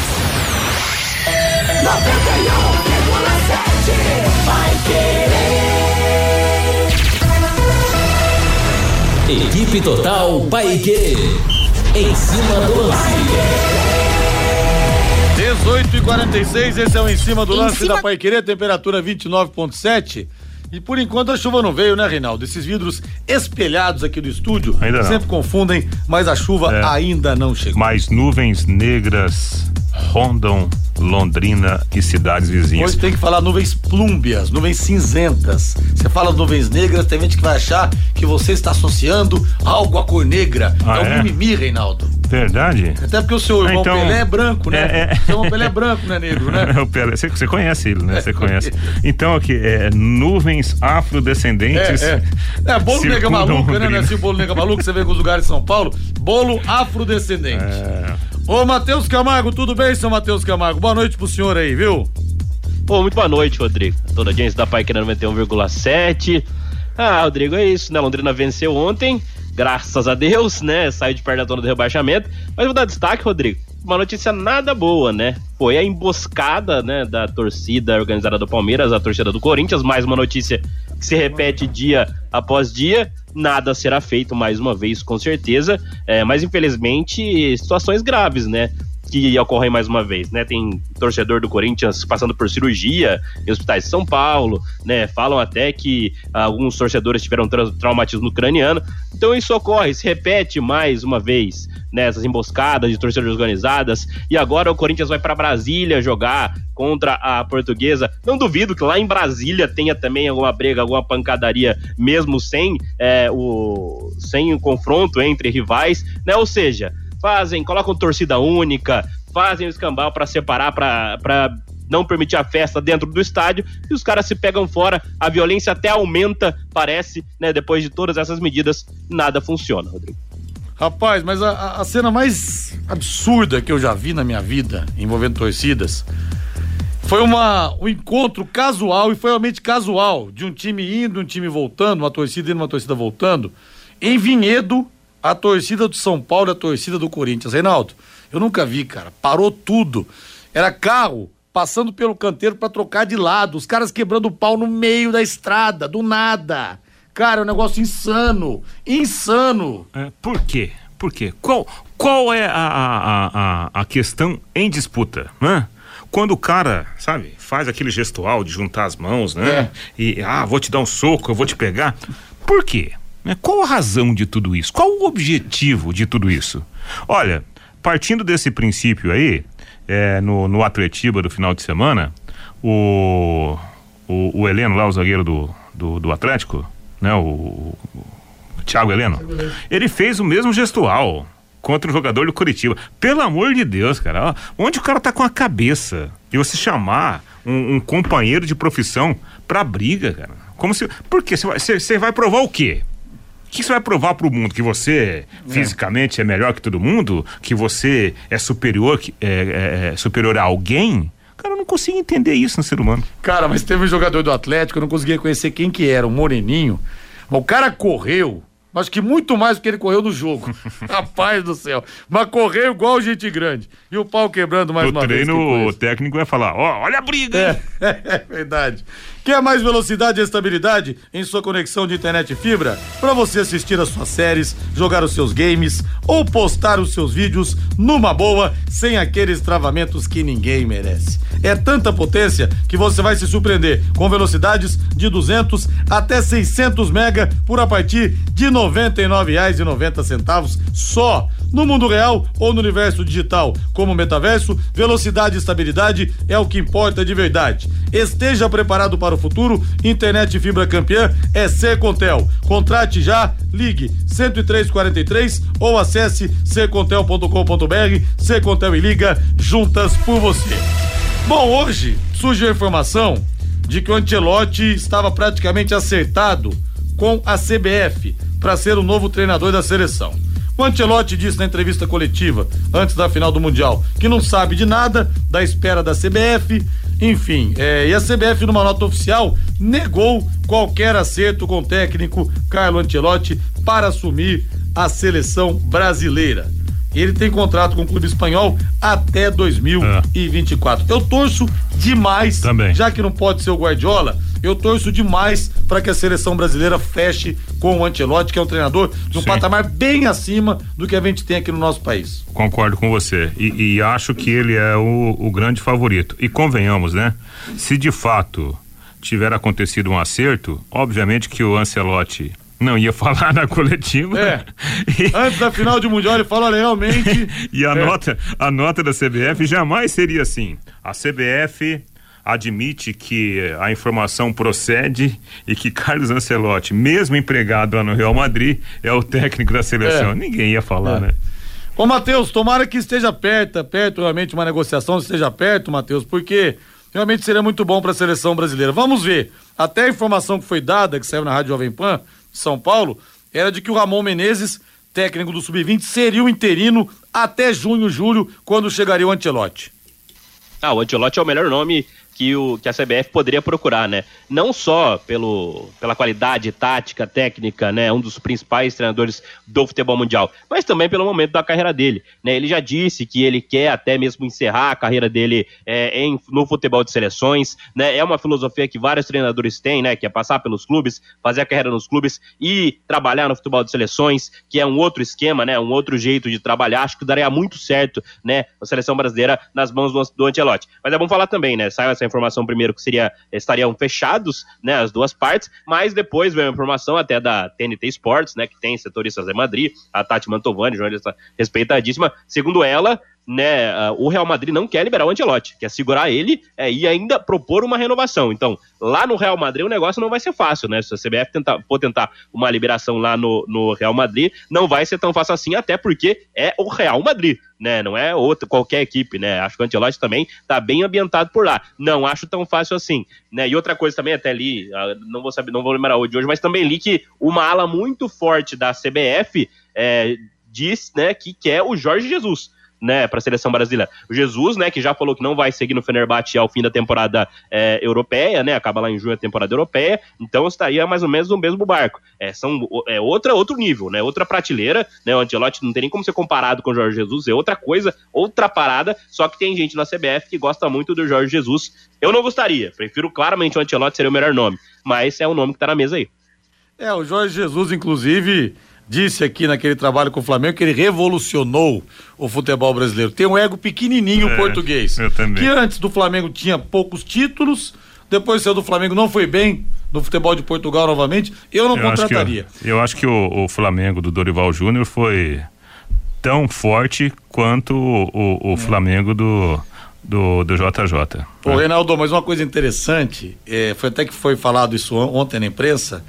91,7 vai querer. Equipe Total Paique. Em cima do lance. 18 e 46 esse é o em cima do Em lance cima- da Paiquerê, temperatura 29,7. E por enquanto a chuva não veio, né, Reinaldo? Esses vidros espelhados aqui do estúdio Ainda não. sempre confundem, mas a chuva É. ainda não chegou. Mais nuvens negras rondam Londrina e cidades vizinhas. Hoje tem que falar nuvens plúmbias, nuvens cinzentas. Você fala nuvens negras, tem gente que vai achar que você está associando algo à cor negra. Ah, é um é? mimimi, Reinaldo. Verdade? Até porque o seu irmão Então- Pelé é branco, né? É, é. Seu irmão Pelé é branco, né, negro, né? O Pelé, você, você conhece ele, né? Você conhece. Então aqui, é, nuvens afrodescendentes. É, é. É, bolo nega maluca, né? Não é assim o bolo nega maluca, você vê com os lugares de São Paulo. Bolo afrodescendente. É. Ô, Matheus Camargo, tudo bem, seu Matheus Camargo? Boa noite pro senhor aí, viu? Pô, muito boa noite, Rodrigo. Toda a audiência da Pai 91,7. Ah, Rodrigo, é isso, né? Londrina venceu ontem, graças a Deus, né? Saiu de perto da zona do rebaixamento. Mas vou dar destaque, Rodrigo. Uma notícia nada boa, né? Foi a emboscada, né, da torcida organizada do Palmeiras, a torcida do Corinthians. Mais uma notícia que se repete dia após dia. Nada será feito mais uma vez, com certeza. É, mas infelizmente, situações graves, né? Que ocorrem mais uma vez, né? Tem torcedor do Corinthians passando por cirurgia em hospitais de São Paulo, né? Falam até que alguns torcedores tiveram tra traumatismo craniano. Então isso ocorre, se repete mais uma vez, né? Essas emboscadas de torcedores organizadas. E agora o Corinthians vai para Brasília jogar contra a Portuguesa. Não duvido que lá em Brasília tenha também alguma briga, alguma pancadaria, mesmo sem é, o sem o confronto entre rivais, né? Ou seja, fazem, colocam torcida única, fazem o escambau para separar, para não permitir a festa dentro do estádio e os caras se pegam fora, a violência até aumenta, parece, né? Depois de todas essas medidas, nada funciona, Rodrigo. Rapaz, mas a, a cena mais absurda que eu já vi na minha vida envolvendo torcidas foi uma, um encontro casual e foi realmente casual de um time indo, um time voltando, uma torcida indo, uma torcida voltando, em Vinhedo, a torcida do São Paulo e a torcida do Corinthians. Reinaldo, eu nunca vi, cara. Parou tudo. Era carro passando pelo canteiro para trocar de lado, os caras quebrando o pau no meio da estrada, do nada. Cara, é um negócio insano, insano. É, por quê? Por quê? Qual, qual é a, a, a, a questão em disputa, né? Quando o cara, sabe, faz aquele gestual de juntar as mãos, né? É. E, ah, vou te dar um soco, eu vou te pegar. Por quê? Né? Qual a razão de tudo isso? Qual o objetivo de tudo isso? Olha, partindo desse princípio aí, é, no, no Atletiba do final de semana, o, o, o Heleno lá, o zagueiro do, do, do Atlético, né? O, o, o Thiago Heleno, ele fez o mesmo gestual contra o jogador do Curitiba. Pelo amor de Deus, cara, onde o cara tá com a cabeça e você chamar um, um companheiro de profissão pra briga, cara? Como se. Por quê? Você vai, vai provar o quê? O que você vai provar para o mundo? Que você é. fisicamente é melhor que todo mundo? Que você é superior, é, é, é, superior a alguém? Cara, eu não consigo entender isso no ser humano. Cara, mas teve um jogador do Atlético, eu não conseguia conhecer quem que era, um moreninho. O cara correu, Acho que muito mais do que ele correu no jogo. Rapaz do céu. Mas correu igual gente grande. E o pau quebrando mais no uma treino, vez. No treino, o técnico vai falar: ó, oh, olha a briga. É, é verdade. Quer mais velocidade e estabilidade em sua conexão de internet fibra? Para você assistir as suas séries, jogar os seus games ou postar os seus vídeos numa boa, sem aqueles travamentos que ninguém merece. É tanta potência que você vai se surpreender com velocidades de 200 até 600 mega por a partir de R$ 99,90 só no mundo real ou no universo digital, como metaverso, velocidade e estabilidade é o que importa de verdade. Esteja preparado para o futuro, internet fibra campeã é Secontel. Contrate já, ligue 10343 ou acesse secontel.com.br. Secontel e liga juntas por você. Bom, hoje surgiu a informação de que o Ancelotti estava praticamente acertado com a CBF para ser o novo treinador da seleção. O Ancelotti disse na entrevista coletiva, antes da final do Mundial, que não sabe de nada, da espera da CBF, enfim. É, e a CBF, numa nota oficial, negou qualquer acerto com o técnico Carlo Ancelotti para assumir a seleção brasileira. Ele tem contrato com o clube espanhol até 2024. É. Eu torço demais, Também. já que não pode ser o Guardiola, eu torço demais para que a seleção brasileira feche com o Ancelotti, que é um treinador de um Sim. patamar bem acima do que a gente tem aqui no nosso país. Concordo com você. E, e acho que ele é o, o grande favorito. E convenhamos, né? Se de fato tiver acontecido um acerto, obviamente que o Ancelotti não ia falar na coletiva. É. E... Antes da final de mundial ele fala realmente. e a é. nota, a nota da CBF jamais seria assim. A CBF admite que a informação procede e que Carlos Ancelotti, mesmo empregado lá no Real Madrid, é o técnico da seleção. É. Ninguém ia falar, é. né? Ô, Matheus, tomara que esteja perto, perto realmente uma negociação esteja perto, Matheus, porque realmente seria muito bom para a seleção brasileira. Vamos ver. Até a informação que foi dada, que saiu na Rádio Jovem Pan, de São Paulo, era de que o Ramon Menezes, técnico do Sub-20, seria o interino até junho, julho, quando chegaria o Antelote. Ah, o Antelote é o melhor nome que, o, que a CBF poderia procurar, né? Não só pelo, pela qualidade tática, técnica, né? Um dos principais treinadores do futebol mundial, mas também pelo momento da carreira dele, né? Ele já disse que ele quer até mesmo encerrar a carreira dele é, em, no futebol de seleções, né? É uma filosofia que vários treinadores têm, né? Que é passar pelos clubes, fazer a carreira nos clubes e trabalhar no futebol de seleções, que é um outro esquema, né? Um outro jeito de trabalhar. Acho que daria muito certo, né? A seleção brasileira nas mãos do, do Ancelotti. Mas é bom falar também, né? Saiu essa informação primeiro que seria estariam fechados, né, as duas partes, mas depois veio a informação até da TNT Sports, né, que tem setoristas de Madrid, a Tati Mantovani, jornalista respeitadíssima, segundo ela, né, o Real Madrid não quer liberar o Ancelotti, quer segurar ele é, e ainda propor uma renovação. Então, lá no Real Madrid o negócio não vai ser fácil, né? Se a CBF tentar, for tentar uma liberação lá no, no Real Madrid, não vai ser tão fácil assim, até porque é o Real Madrid, né? Não é outra, qualquer equipe, né? Acho que o Ancelotti também tá bem ambientado por lá. Não acho tão fácil assim, né? E outra coisa também, até li, ah, não vou saber, não vou lembrar hoje, mas também li que uma ala muito forte da CBF é, diz, né, que quer o Jorge Jesus né, para a seleção brasileira. O Jesus, né, que já falou que não vai seguir no Fenerbahçe ao fim da temporada é, europeia, né, acaba lá em junho a temporada europeia, então estaria mais ou menos no mesmo barco. É, são, é outra, outro nível, né, outra prateleira, né, o Ancelotti não tem nem como ser comparado com o Jorge Jesus, é outra coisa, outra parada, só que tem gente na CBF que gosta muito do Jorge Jesus. Eu não gostaria, prefiro claramente o Ancelotti seria o melhor nome, mas é o nome que tá na mesa aí. É, o Jorge Jesus, inclusive, disse aqui naquele trabalho com o Flamengo que ele revolucionou o futebol brasileiro. Tem um ego pequenininho É, português. eu também. Que antes do Flamengo tinha poucos títulos, depois saiu do Flamengo, não foi bem no futebol de Portugal novamente. Eu não Eu acho que, contrataria. eu acho que o, o Flamengo do Dorival Júnior foi tão forte quanto o, o- o Flamengo do, do, do JJ. Ô, Reinaldo, mas uma coisa interessante, é, foi até que foi falado isso on- ontem na imprensa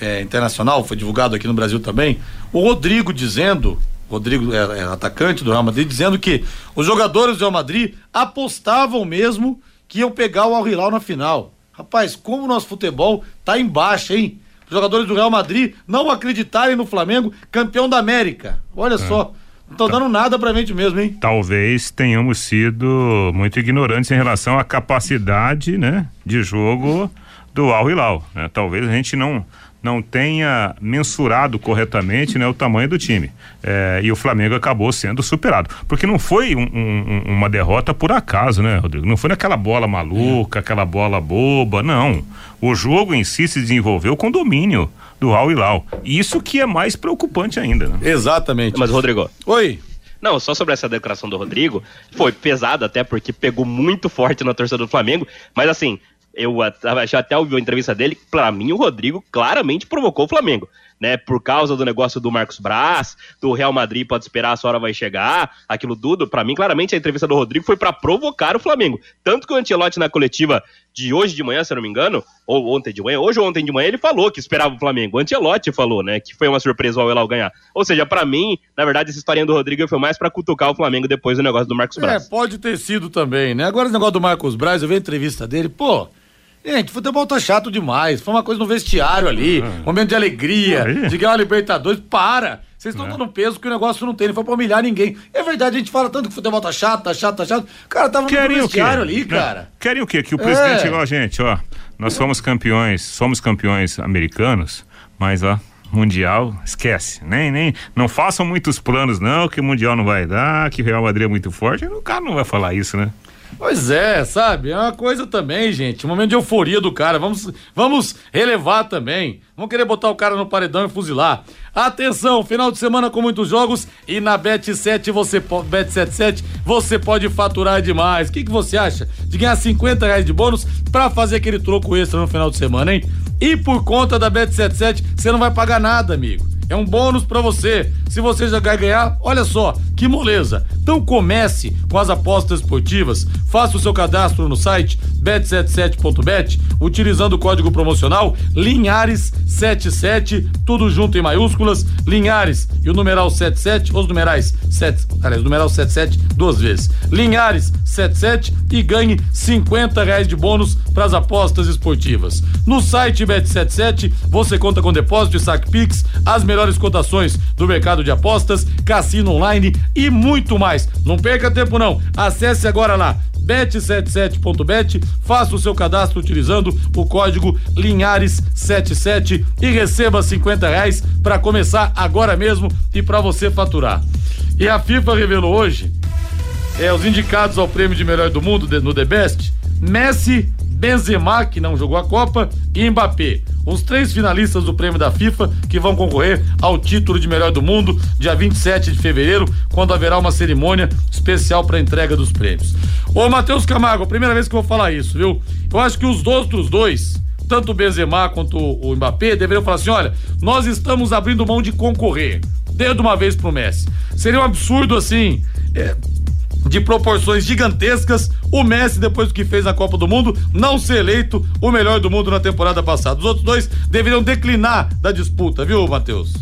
é, internacional, foi divulgado aqui no Brasil também, o Rodrigo dizendo, Rodrigo é, é atacante do Real Madrid, dizendo que os jogadores do Real Madrid apostavam mesmo que iam pegar o Al Hilal na final. Rapaz, como o nosso futebol tá em baixa, hein? Os jogadores do Real Madrid não acreditarem no Flamengo, campeão da América. Olha só, não tô dando nada pra gente mesmo, hein? Talvez tenhamos sido muito ignorantes em relação à capacidade, né, de jogo do Al Hilal, né? Talvez a gente não não tenha mensurado corretamente né, o tamanho do time. É, e o Flamengo acabou sendo superado. Porque não foi um- um- uma derrota por acaso, né, Rodrigo? Não foi naquela bola maluca, aquela bola boba, não. O jogo em si se desenvolveu com domínio do Al Hilal. Isso que é mais preocupante ainda, né? Exatamente. Mas, Rodrigo. Oi. Não, só sobre essa declaração do Rodrigo, foi pesado até porque pegou muito forte na torcida do Flamengo, mas assim, eu já até ouvi a entrevista dele, pra mim o Rodrigo claramente provocou o Flamengo, né? Por causa do negócio do Marcos Braz, do Real Madrid pode esperar, a sua hora vai chegar, aquilo tudo, pra mim claramente a entrevista do Rodrigo foi pra provocar o Flamengo. Tanto que o Ancelotti na coletiva de hoje de manhã, se eu não me engano, ou ontem de manhã, hoje ou ontem de manhã, ele falou que esperava o Flamengo. O Ancelotti falou, né, que foi uma surpresa o Al ganhar. Ou seja, pra mim, na verdade, essa historinha do Rodrigo foi mais pra cutucar o Flamengo depois do negócio do Marcos É, Braz. pode ter sido também, né? Agora esse negócio do Marcos Braz, eu vi a entrevista dele, pô. Gente, futebol tá chato demais. Foi uma coisa no vestiário ali, momento de alegria, Aí. de ganhar Libertadores. Para! Vocês estão dando peso que o negócio não tem, não foi pra humilhar ninguém. É verdade, a gente fala tanto que o futebol tá chato, tá chato, tá chato. Cara tava no Querem o quê? vestiário ali, Né? cara. Querem o quê? Que o É. presidente, ó, gente, ó, nós somos campeões, somos campeões americanos, mas ó, mundial, esquece, nem, nem, não façam muitos planos não, que o mundial não vai dar, que o Real Madrid é muito forte, o cara não vai falar isso, né? Pois é, sabe? É uma coisa também, gente. Um momento de euforia do cara. Vamos, vamos relevar também. Vamos querer botar o cara no paredão e fuzilar. Atenção, final de semana com muitos jogos e na Bet7 você pode, Bet77 você pode faturar demais. O que, que você acha de ganhar 50 reais de bônus pra fazer aquele troco extra no final de semana, hein? E por conta da Bet77 você não vai pagar nada, amigo. É um bônus pra você. Se você já vai ganhar, olha só, que moleza. Então comece com as apostas esportivas. Faça o seu cadastro no site bet77.bet utilizando o código promocional Linhares77, tudo junto em maiúsculas, Linhares e o numeral 77, os numerais 7, aliás, o numeral 77 duas vezes. Linhares 77 e ganhe 50 reais de bônus para as apostas esportivas. No site Bet77 você conta com depósito e saque Pix, as melhores cotações do mercado de apostas, cassino online e muito mais. Não perca tempo não. Acesse agora lá bet77.bet, faça o seu cadastro utilizando o código Linhares77 e receba 50 reais para começar agora mesmo e para você faturar. E a FIFA revelou hoje é, os indicados ao prêmio de melhor do mundo no The Best, Messi, Benzema, que não jogou a Copa, e Mbappé. Os três finalistas do prêmio da FIFA que vão concorrer ao título de melhor do mundo, dia 27 de fevereiro, quando haverá uma cerimônia especial para entrega dos prêmios. Ô, Matheus Camargo, a primeira vez que eu vou falar isso, viu? Eu acho que os outros dois, tanto o Benzema quanto o Mbappé, deveriam falar assim: olha, nós estamos abrindo mão de concorrer. Dê de uma vez pro Messi. Seria um absurdo assim. é, de proporções gigantescas, o Messi, depois do que fez na Copa do Mundo, não ser eleito o melhor do mundo na temporada passada. Os outros dois deveriam declinar da disputa, viu, Matheus?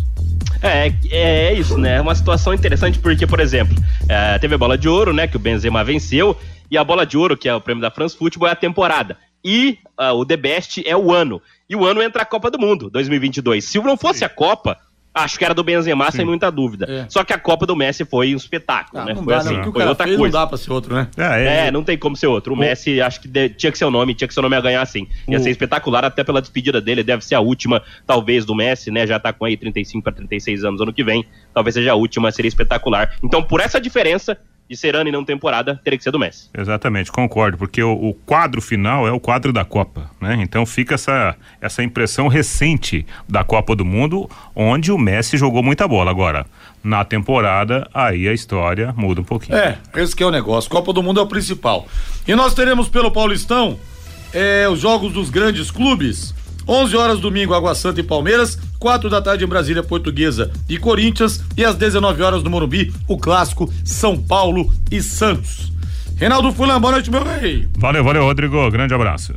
É, é isso, né? É uma situação interessante porque, por exemplo, é, teve a bola de ouro, né? Que o Benzema venceu, e a bola de ouro, que é o prêmio da France Football, é a temporada. E ah, o The Best é o ano. E o ano entra a Copa do Mundo, 2022. Se não fosse a Copa, Acho que era do Benzema, sem muita dúvida. É. Só que a Copa do Messi foi um espetáculo, Ah, né? não Foi dá, assim, né? O que o foi cara outra fez coisa. não dá pra ser outro, né? É, não tem como ser outro. O Messi, acho que de- tinha que ser o nome, tinha que ser o nome a ganhar sim. Ia O- ser espetacular até pela despedida dele, deve ser a última, talvez, do Messi, né? Já tá com aí 35 para 36 anos ano que vem. Talvez seja a última, seria espetacular. Então, por essa diferença de ser ano e não temporada, teria que ser do Messi. Exatamente, concordo, porque o, o quadro final é o quadro da Copa, né? Então fica essa, essa impressão recente da Copa do Mundo, onde o Messi jogou muita bola. Agora, na temporada, aí a história muda um pouquinho. É, esse que é o negócio. Copa do Mundo é o principal. E nós teremos pelo Paulistão é, os jogos dos grandes clubes. 11 horas domingo, Água Santa e Palmeiras. 4 da tarde em Brasília, Portuguesa e Corinthians. E às 19 horas no Morumbi, o clássico São Paulo e Santos. Reinaldo Fulan, boa noite, meu rei. Valeu, valeu, Rodrigo. Grande abraço.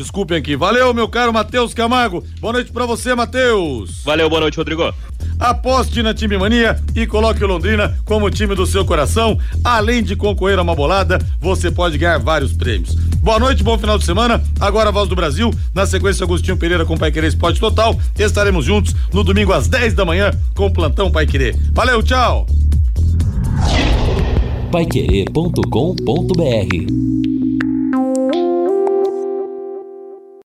Desculpem aqui. Valeu, meu caro Matheus Camargo. Boa noite pra você, Matheus. Valeu, boa noite, Rodrigo. Aposte na Time Mania e coloque o Londrina como time do seu coração. Além de concorrer a uma bolada, você pode ganhar vários prêmios. Boa noite, bom final de semana. Agora a Voz do Brasil, na sequência Agostinho Pereira com Pai Querer Esporte Total. Estaremos juntos no domingo às 10 da manhã com o Plantão Pai Querer. Valeu, tchau. Paiquerê.com.br